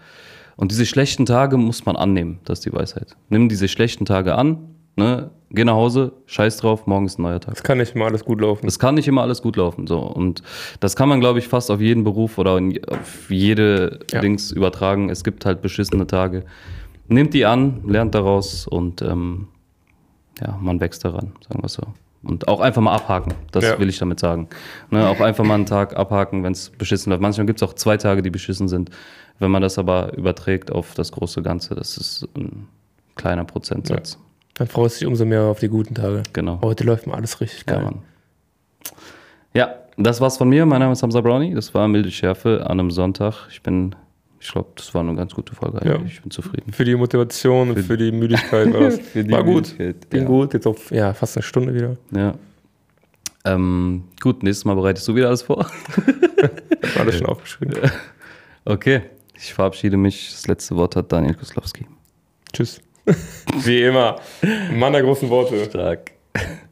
Speaker 1: Und diese schlechten Tage muss man annehmen, das ist die Weisheit. Nimm diese schlechten Tage an, ne? geh nach Hause, scheiß drauf, morgen ist ein neuer Tag.
Speaker 2: Es kann nicht immer alles gut laufen.
Speaker 1: Es kann nicht immer alles gut laufen. So. Und das kann man, glaube ich, fast auf jeden Beruf oder auf jede
Speaker 2: Ja.
Speaker 1: Dings übertragen. Es gibt halt beschissene Tage. Nehmt die an, lernt daraus und ähm, ja, man wächst daran, sagen wir so. Und auch einfach mal abhaken, das
Speaker 2: Ja.
Speaker 1: will ich damit sagen. Ne, auch einfach mal einen Tag abhaken, wenn es beschissen läuft. Manchmal gibt es auch zwei Tage, die beschissen sind. Wenn man das aber überträgt auf das große Ganze, das ist ein kleiner Prozentsatz.
Speaker 2: Dann freust du dich umso mehr auf die guten Tage.
Speaker 1: Genau.
Speaker 2: Heute läuft mal alles richtig
Speaker 1: Ja,
Speaker 2: geil.
Speaker 1: Mann. Ja, das war's von mir. Mein Name ist Hamza Brownie. Das war milde Schärfe an einem Sonntag. Ich bin, ich glaube, das war eine ganz gute Folge eigentlich.
Speaker 2: Ja.
Speaker 1: Ich bin zufrieden.
Speaker 2: Für die Motivation
Speaker 1: Für-
Speaker 2: für die Müdigkeit war das.
Speaker 1: Für die
Speaker 2: war gut. Ging
Speaker 1: ja.
Speaker 2: gut. Jetzt auf ja, fast eine Stunde wieder.
Speaker 1: Ja. Ähm, gut, nächstes Mal bereitest du wieder alles vor.
Speaker 2: War alles schon aufgeschrieben.
Speaker 1: Okay, ich verabschiede mich. Das letzte Wort hat Daniel Koslowski.
Speaker 2: Tschüss. Wie immer. Mann der großen Worte.
Speaker 1: Stark.